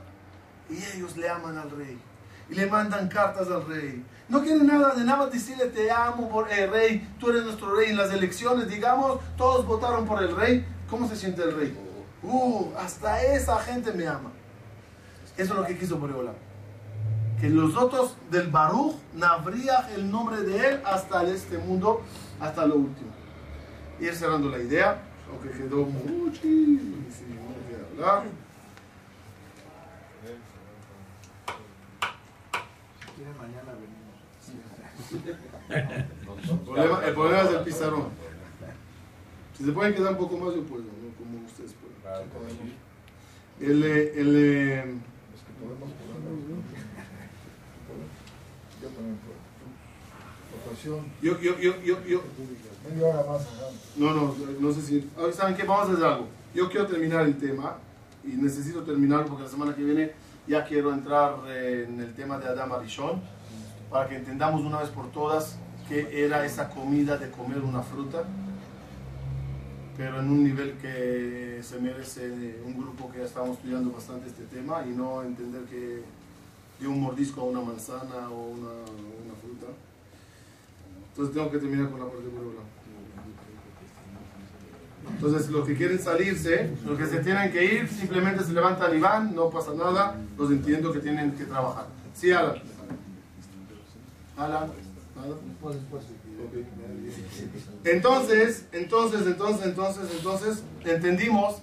y ellos le aman al rey y le mandan cartas al rey. No quieren nada de nada decirle te amo por el rey, tú eres nuestro rey en las elecciones, digamos, todos votaron por el rey. ¿Cómo se siente el rey? Uh, hasta esa gente me ama. Eso es lo que quiso Boreolam que los otros del Baruch nabría el nombre de él hasta este mundo, hasta lo último. Ir cerrando la idea, aunque quedó muchísimo que hablar. *laughs* El problema, el problema es el pizarrón. Si se pueden quedar un poco más, yo puedo, ¿no? como ustedes pueden. El, eh, el, *laughs* Ocasión. Yo, yo, yo, yo, yo. Media hora más. No, no, no sé si. ¿saben qué? Vamos a hacer algo. Yo quiero terminar el tema y necesito terminarlo porque la semana que viene ya quiero entrar en el tema de Adam Arishon para que entendamos una vez por todas qué era esa comida de comer una fruta, pero en un nivel que se merece un grupo que ya estamos estudiando bastante este tema y no entender que de un mordisco a una manzana o una, una fruta. Entonces tengo que terminar con la parte de Boreolam. Entonces, los que quieren salirse, los que se tienen que ir, simplemente se levantan y van, no pasa nada, los entiendo que tienen que trabajar. Sí, Alan. Alan. ¿Nada? Entonces, entonces, entonces, entonces, entonces, entendimos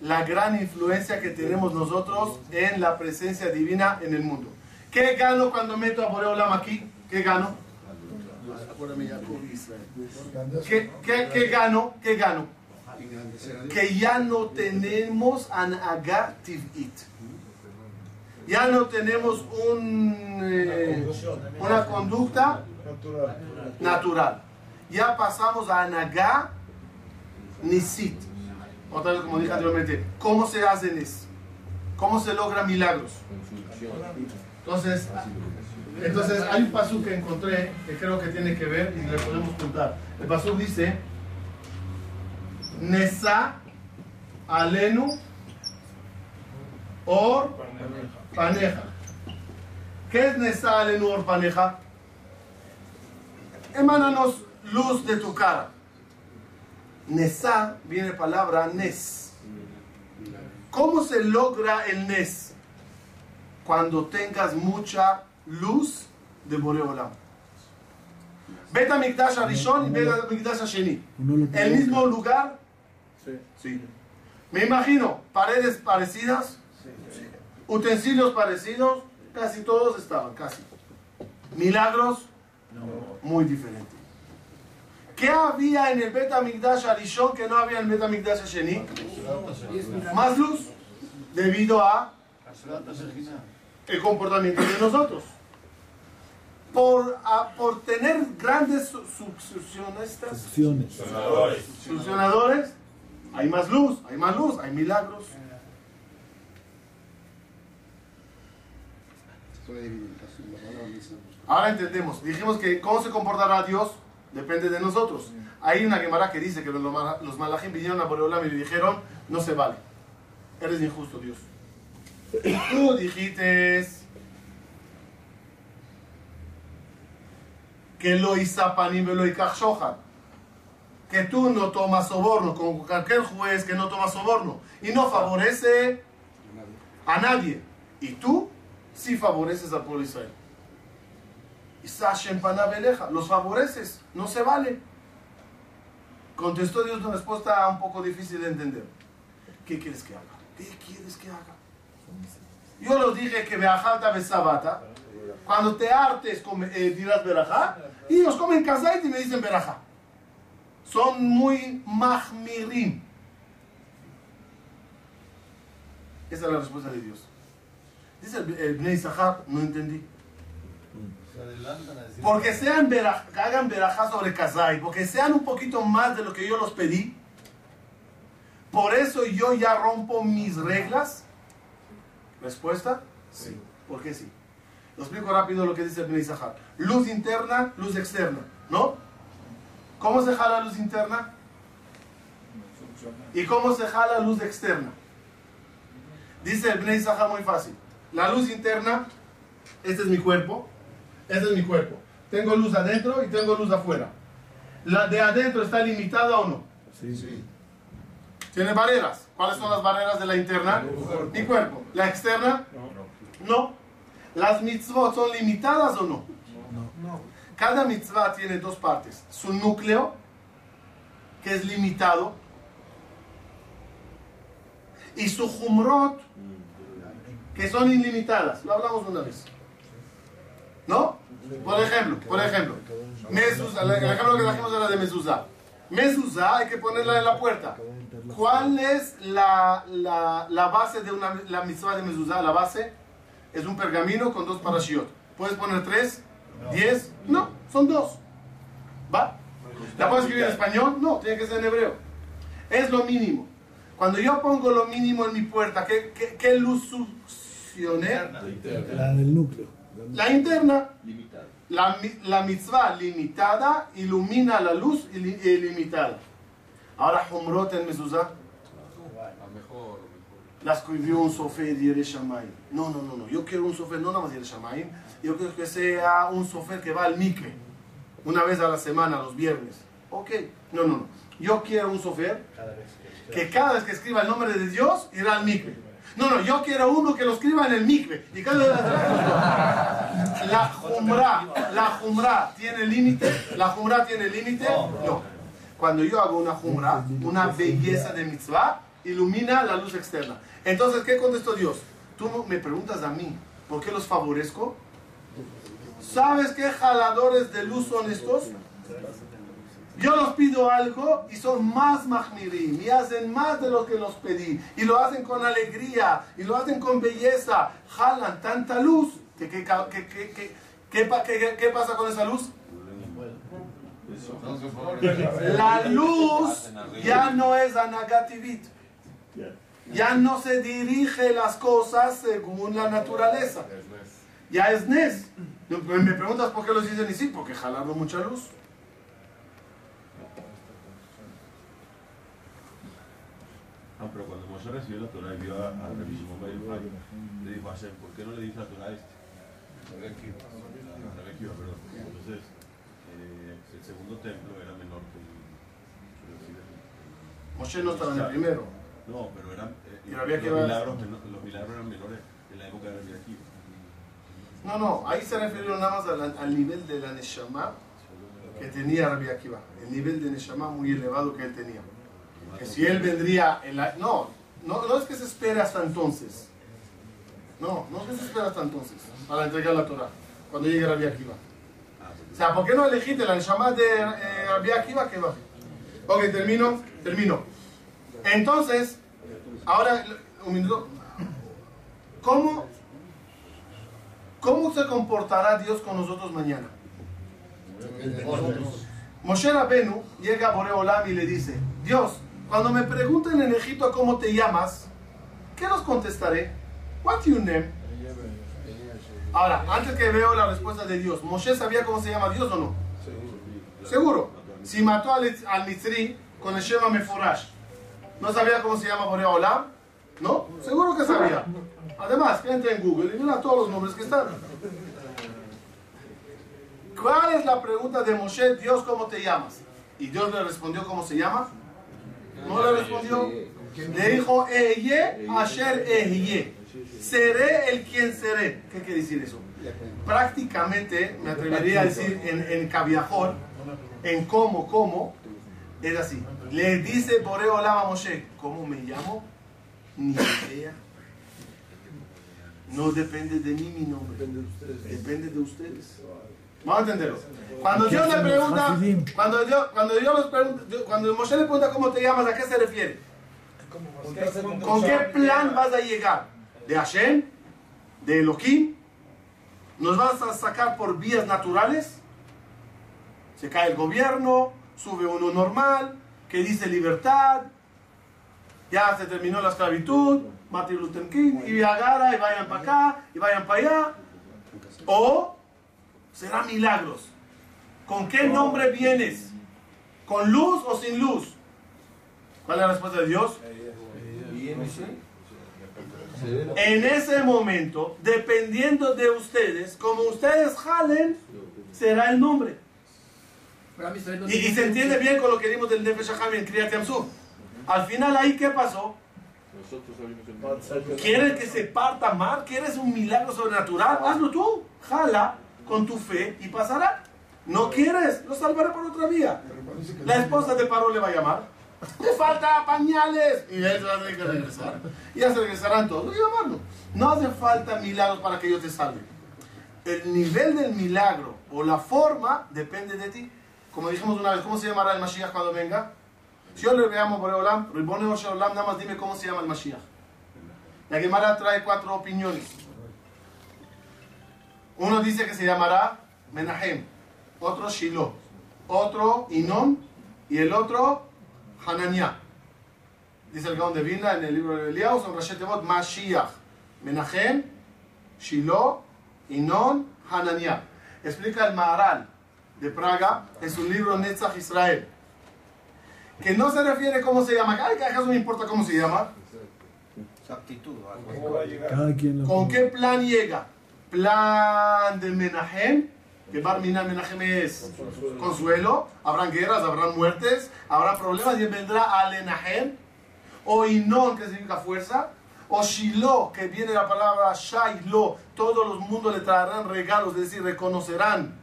la gran influencia que tenemos nosotros en la presencia divina en el mundo. ¿Qué gano cuando meto a Boreolam aquí? ¿Qué gano? ¿Qué, qué, gano? Que ya no tenemos an agativit. Ya no tenemos un, eh, una conducta Natural. Ya pasamos a anaga nisit. Otra vez, como dije anteriormente, ¿cómo se hace nis? ¿Cómo se logra milagros? Entonces, entonces hay un pasú que encontré que creo que tiene que ver y le podemos contar. El pasú dice, Nesa alenu or paneja. ¿Qué es Nesa alenu or paneja? Emánanos luz de tu cara. Nesa viene palabra Nes. ¿Cómo se logra el Nes? Cuando tengas mucha luz de Boreolam. Beta Mikdash Arishon y Beta Mikdash Asheni. El mismo lugar. Sí. Me imagino paredes parecidas, utensilios parecidos, casi todos estaban, casi. Milagros, muy diferentes. ¿Qué había en el Beta Mikdash Arishon que no había en el Beta Mikdash Asheni? Más luz, debido a el comportamiento de nosotros. Por, a- por tener grandes su- succionistas, Opciones. solucionadores, hay más luz, hay más luz, hay milagros. Ahora entendemos, dijimos que cómo se comportará Dios depende de nosotros. Hay una Gemara que dice que los, los malajim vinieron a Boreolam y le dijeron, no se vale, eres injusto Dios. Tú dijiste que lo isapanim lo que tú no tomas soborno, como cualquier juez que no toma soborno y no favorece a nadie. Y tú sí favoreces al pueblo Israel. Los favoreces, no se vale. Contestó Dios una respuesta un poco difícil de entender. ¿Qué quieres que haga? ¿Qué quieres que haga? Yo los dije que Beajalta Besabata, cuando te hartes eh, dirás Berajá, y ellos comen kazait y me dicen Berajá. Son muy mahmirim. Esa es la respuesta de Dios. Dice el, el Bnei Sahar, no entendí. Porque sean que hagan verajá sobre Kazai, porque sean un poquito más de lo que yo los pedí. Por eso yo ya rompo mis reglas. ¿Respuesta? Sí. ¿Por qué sí? Lo explico rápido lo que dice el Bnei Sahar. Luz interna, luz externa. ¿No? ¿Cómo se jala luz interna? ¿Y cómo se jala luz externa? Dice el Bnei Sahar muy fácil. La luz interna, este es mi cuerpo, este es mi cuerpo. Tengo luz adentro y tengo luz afuera. ¿La de adentro está limitada o no? Sí. Tiene barreras. ¿Cuáles son las barreras de la interna? Mi cuerpo. ¿La externa? No. ¿Las mitzvot son limitadas o no? Cada mitzvah tiene dos partes. Su núcleo, que es limitado, y su humrot, que son ilimitadas. Lo hablamos una vez. ¿No? Por ejemplo, por ejemplo, mezuzá, el ejemplo que trajimos era de mezuzá. Mezuzá hay que ponerla en la puerta. ¿Cuál es la, la, la base de una, la mitzvah de mezuzá? La base es un pergamino con dos parashiot. ¿Puedes poner tres? ¿Diez? No, son dos. ¿Va? ¿La puedo escribir en español? No, tiene que ser en hebreo. Es lo mínimo. Cuando yo pongo lo mínimo en mi puerta, ¿qué, qué, qué luz succioné? La del núcleo. La interna. Limitado. La, la mitzvah limitada ilumina la luz ili- ilimitada. Ahora, Humrot en mejor, la escribió un sofer de Yerushalayim. No, no, no, no. Yo quiero un sofer, no nada más de Yerushalayim. Yo quiero que sea un sofer que va al mikve. Una vez a la semana, los viernes. Ok. No, no, no. Yo quiero un sofer que cada vez que escriba el nombre de Dios irá al mikve. No, no, yo quiero uno que lo escriba en el mikve. Y cada vez... La jumra, la jumra tiene límite. La jumra tiene límite. No. Cuando yo hago una jumra, una belleza de mitzvah, ilumina la luz externa. Entonces, ¿qué contestó Dios? Tú me preguntas a mí, ¿por qué los favorezco? ¿Sabes qué jaladores de luz son estos? Yo los pido algo y son más mahmirim y hacen más de lo que los pedí y lo hacen con alegría y lo hacen con belleza. Jalan tanta luz que, que, que, que, que- que pa- que- ¿qué pasa con esa luz? La luz ya no es anagativit. Ya no se dirige las cosas según la naturaleza. Ya es Nes. Me preguntas por qué los dicen y sí, porque jalaron mucha luz. Ah, pero cuando Moshe recibió la Torah y vio a, a le dijo a Hashem, ¿por qué no le dice la Torah a este? A Rebbe Akiva, perdón. Entonces, eh, el segundo templo era menor que el... el. Moshe no estaba en el primero. No, pero eran... eh, los, milagros, meno- los milagros eran menores en la época de Rabbi Akiva. No, no, ahí se refirieron nada más al, al nivel de la Neshama que tenía Rabbi Akiva. El nivel de Neshama muy elevado que él tenía. Que si él vendría en la... No, no, no es que se espere hasta entonces. No, no es que se espere hasta entonces para entregar la Torah, cuando llegue Rabbi Akiva. O sea, ¿por qué no elegiste la Neshama de eh, Rabbi Akiva que va? Ok, termino, termino. Entonces, ahora, un minuto. ¿Cómo, ¿Cómo se comportará Dios con nosotros mañana? Moshe Rabenu llega a Boreolam y le dice, Dios, cuando me pregunten en Egipto cómo te llamas, ¿qué los contestaré? What's your name? Ahora, antes que veo la respuesta de Dios, ¿Moshe sabía cómo se llama Dios o no? Seguro. Si mató al, al Mitzri con el Shema Meforash, ¿no sabía cómo se llama Boreolam? ¿No? Seguro que sabía. Además, que entre en Google y mira todos los nombres que están. ¿Cuál es la pregunta de Moshe? Dios, ¿cómo te llamas? Y Dios le respondió cómo se llama. No le respondió. Le dijo, Eye, Asher Eye. Seré el quien seré. ¿Qué quiere decir eso? Prácticamente, me atrevería a decir en, en Caviajor, en cómo, cómo, es así. Le dice Boreo Lama a Moshe, ¿cómo me llamo? Ni idea. No depende de mí mi nombre. Depende de ustedes. Vamos a entenderlo. Cuando Dios le pregunta, cuando Dios, cuando Dios les pregunta, cuando Moshe le pregunta cómo te llamas, ¿a qué se refiere? ¿Con qué plan vas a llegar? ¿De Hashem? ¿De Elohim? ¿Nos vas a sacar por vías naturales? Se cae el gobierno, sube uno normal, que dice libertad, ya se terminó la esclavitud, Martin Luther y agarra y vayan para acá, y vayan para allá. O será milagros. ¿Con qué nombre vienes? ¿Con luz o sin luz? ¿Cuál es la respuesta de Dios? En ese momento, dependiendo de ustedes, como ustedes jalen, será el nombre. Y, se entiende bien con lo que dimos del Nefesh en Kriyat Yamsuf. Al final ahí, ¿qué pasó? ¿Quieres que se parta mar? ¿Quieres un milagro sobrenatural? Hazlo tú. Jala con tu fe y pasará. ¿No quieres? Lo salvaré por otra vía. La esposa de Paro le va a llamar. Te falta pañales. Y él va a tener que regresar. Y ya se regresarán todos. Llamarlo. No hace falta milagros para que yo te salve. El nivel del milagro o la forma depende de ti. Como dijimos una vez, ¿cómo se llamará el Mashiach cuando venga? Si yo le veamos por Olam, Ribone Olam, nada más dime cómo se llama el Mashiach. La Gemara trae cuatro opiniones. Uno dice que se llamará Menahem, otro Shiloh, otro Inón y el otro Hananiah. Dice el Gaón de Vilna en el libro de Eliyahu, son Rashet Tevot Mashiach, Menachem, Shiloh, Inón, Hananiah. Explica el Maharal de Praga en su libro Netzach Israel. Que no se refiere cómo se llama. Que acaso me importa cómo se llama. Su actitud. o algo. ¿Cómo va a? Cada ¿Con qué plan llega? Plan de Menahem, que Barmina Menahem es consuelo, habrán guerras, habrán muertes, habrá problemas y vendrá al Enahem, o Inón, que significa fuerza, o Shiloh, que viene la palabra Shailo, todos los mundos le traerán regalos, es decir, reconocerán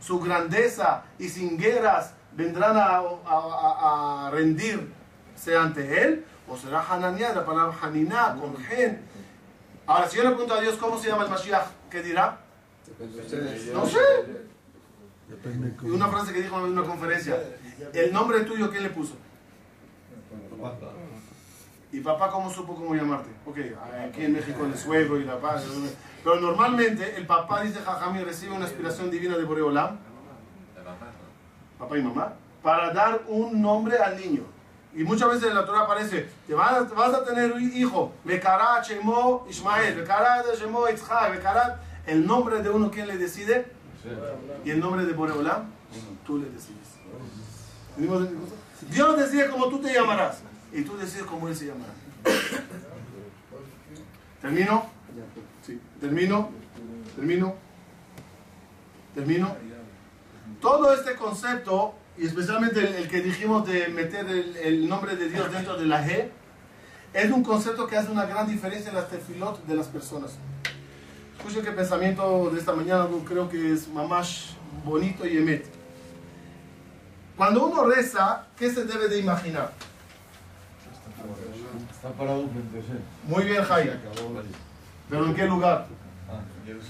su grandeza y sin guerras vendrán a- a- a rendirse ante él, o será Hananiah, la palabra Haniná, con Gen. Ahora, si yo le pregunto a Dios cómo se llama el Mashiach, ¿qué dirá? No sé. Depende cómo. una frase que dijo en una conferencia, el nombre tuyo, ¿quién le puso? ¿Y papá cómo supo cómo llamarte? Ok, aquí en México el suegro y la paz. Pero normalmente el papá, dice Jajami, recibe una inspiración divina de Boreolam, papá y mamá, para dar un nombre al niño. Y muchas veces en la Torah aparece, te vas, te vas a tener un hijo, Bekará Shemo Ismael, Bekará Shemo Itzhak, el nombre de uno, ¿quién le decide? Y el nombre de Boreolam, tú le decides. Dios decide cómo tú te llamarás y tú decides cómo Él se llamará. ¿Termino? Sí. ¿Termino? ¿Termino? ¿Termino? Todo este concepto, y especialmente el, el que dijimos de meter el, el nombre de Dios dentro de la G, es un concepto que hace una gran diferencia en las tefilot de las personas. Escuchen qué pensamiento de esta mañana, creo que es mamash bonito y emet. Cuando uno reza, ¿qué se debe de imaginar? Está parado frente a él. Muy bien, Jaime. ¿Pero en qué lugar?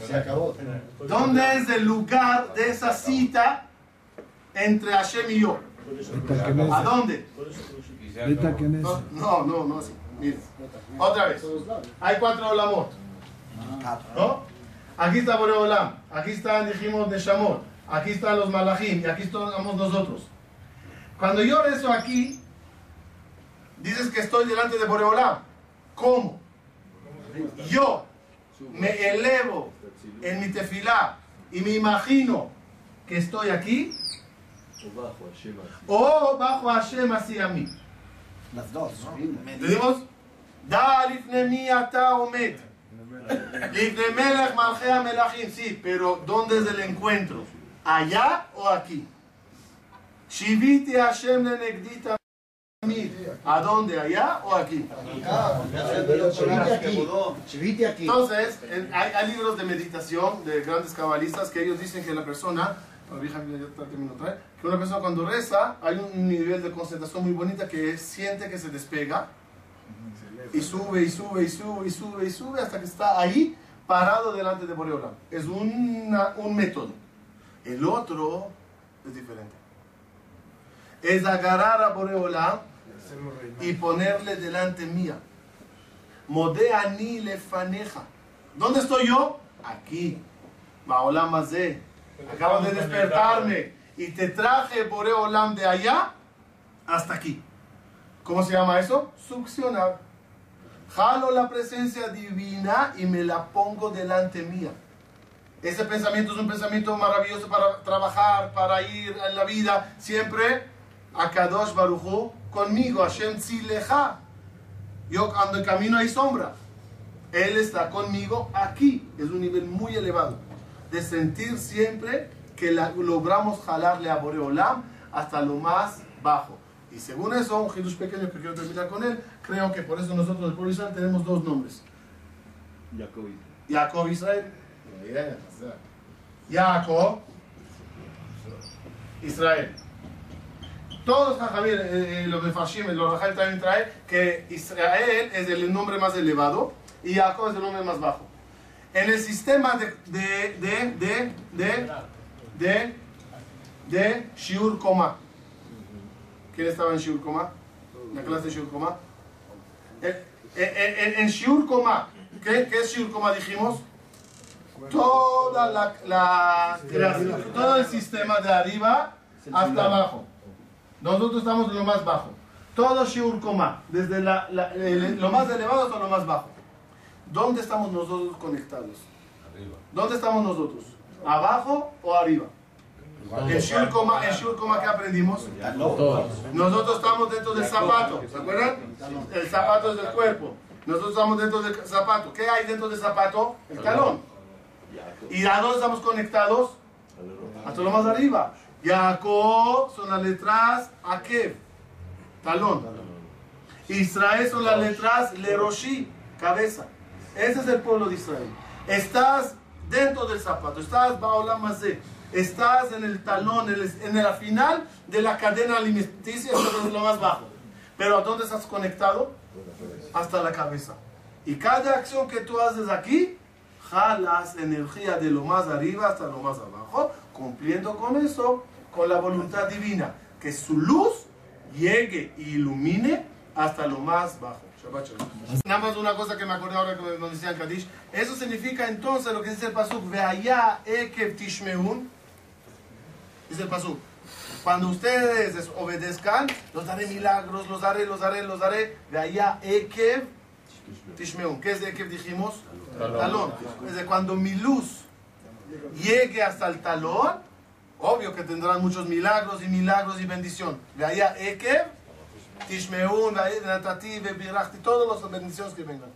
Se acabó. ¿Dónde es el lugar de esa cita entre Hashem y yo? ¿A dónde? No, no, no, así. Mira. Otra vez. Hay cuatro olamot. ¿No? Aquí está Boreolam. Aquí están, dijimos, Neshamot. Aquí están los malachim. Y aquí estamos nosotros. Cuando yo rezo aquí, dices que estoy delante de Boreolam. ¿Cómo? Yo me elevo en mi tefilá y me imagino que estoy aquí o bajo Hashem hacia mí. Las dos. ¿Entendimos? Da lifne mi ata omed. Lifne melech malchei melachim. Sí, pero ¿dónde es el encuentro? ¿Allá o aquí? Shiviti Hashem lenegdita. ¿A dónde? ¿Allá o aquí? Entonces, en- hay, hay libros de meditación de grandes cabalistas que ellos dicen que la persona, que una persona cuando reza hay un nivel de concentración muy bonita que siente que se despega y sube y sube y sube y sube y sube hasta que está ahí parado delante de Boreolam. Es una- un método. El otro es diferente. Es agarrar a Boreolam y ponerle delante mía. Modeani lefaneja. ¿Dónde estoy yo? Aquí. Baolam Azeh. Acabo de despertarme y te traje Boreolam de allá hasta aquí. ¿Cómo se llama eso? Succionar. Jalo la presencia divina y me la pongo delante mía. Ese pensamiento es un pensamiento maravilloso para trabajar, para ir en la vida. Siempre a Kadosh Baruchu conmigo, Hashem Tzileja. Yo ando en camino hay sombra. Él está conmigo aquí. Es un nivel muy elevado. De sentir siempre que logramos jalarle a Boreolam hasta lo más bajo. Y según eso, un Jesús pequeño que quiero terminar con él, creo que por eso nosotros, el pueblo Israel, tenemos dos nombres. Jacob. Jacob Israel. Jacob Israel. Todos Jajamir, eh, eh, los de Fashim, los Rajal también trae que Israel es el nombre más elevado y Jacob es el nombre más bajo. En el sistema de, de, de, de, de, de, de Shiur Koma. ¿Quién estaba en Shiur Koma? ¿En la clase de Shiur Koma? En, en, en- en Shiur Koma, ¿qué, ¿qué es Shiur Koma dijimos? Toda la, todo el sistema de arriba hasta abajo. Nosotros estamos en lo más bajo. Todo Shiur Koma, desde la- la- el- lo más elevado hasta lo más bajo. ¿Dónde estamos nosotros conectados? Arriba. ¿Dónde estamos nosotros? ¿Abajo o arriba? Koma, en Shiur Koma, ¿qué aprendimos? Nosotros estamos dentro del zapato, ¿se acuerdan? El zapato es del cuerpo. Nosotros estamos dentro del zapato. ¿Qué hay dentro del zapato? El talón. ¿Y a dónde estamos conectados? Hasta lo más arriba. Jacob son las letras Akev, talón. Israel son las letras Leroshi, cabeza. Ese es el pueblo de Israel. Estás dentro del zapato, estás Baolamazé, estás en el talón, en, el- la final de la cadena alimenticia, es lo más bajo. Pero ¿a dónde estás conectado? Hasta la cabeza. Y cada acción que tú haces aquí, jalas energía de lo más arriba hasta lo más abajo, cumpliendo con eso, con la voluntad divina, que su luz llegue y ilumine hasta lo más bajo. Nada más una cosa que me acordé ahora que nos decían Kadish. Eso significa entonces lo que dice el Pasuk, Veaya Ekev Tishmeun. Dice el Pasuk. Cuando ustedes des- obedezcan, los daré milagros, los daré, los daré, los daré. Veaya Ekev Tishmeun. ¿Qué es Ekev dijimos? Talón. Desde cuando mi luz llegue hasta el talón, obvio que tendrán muchos milagros y milagros y bendición. Veaya Ekev Tishmeun, Natati, Bebirachti, todas las bendiciones que vengan.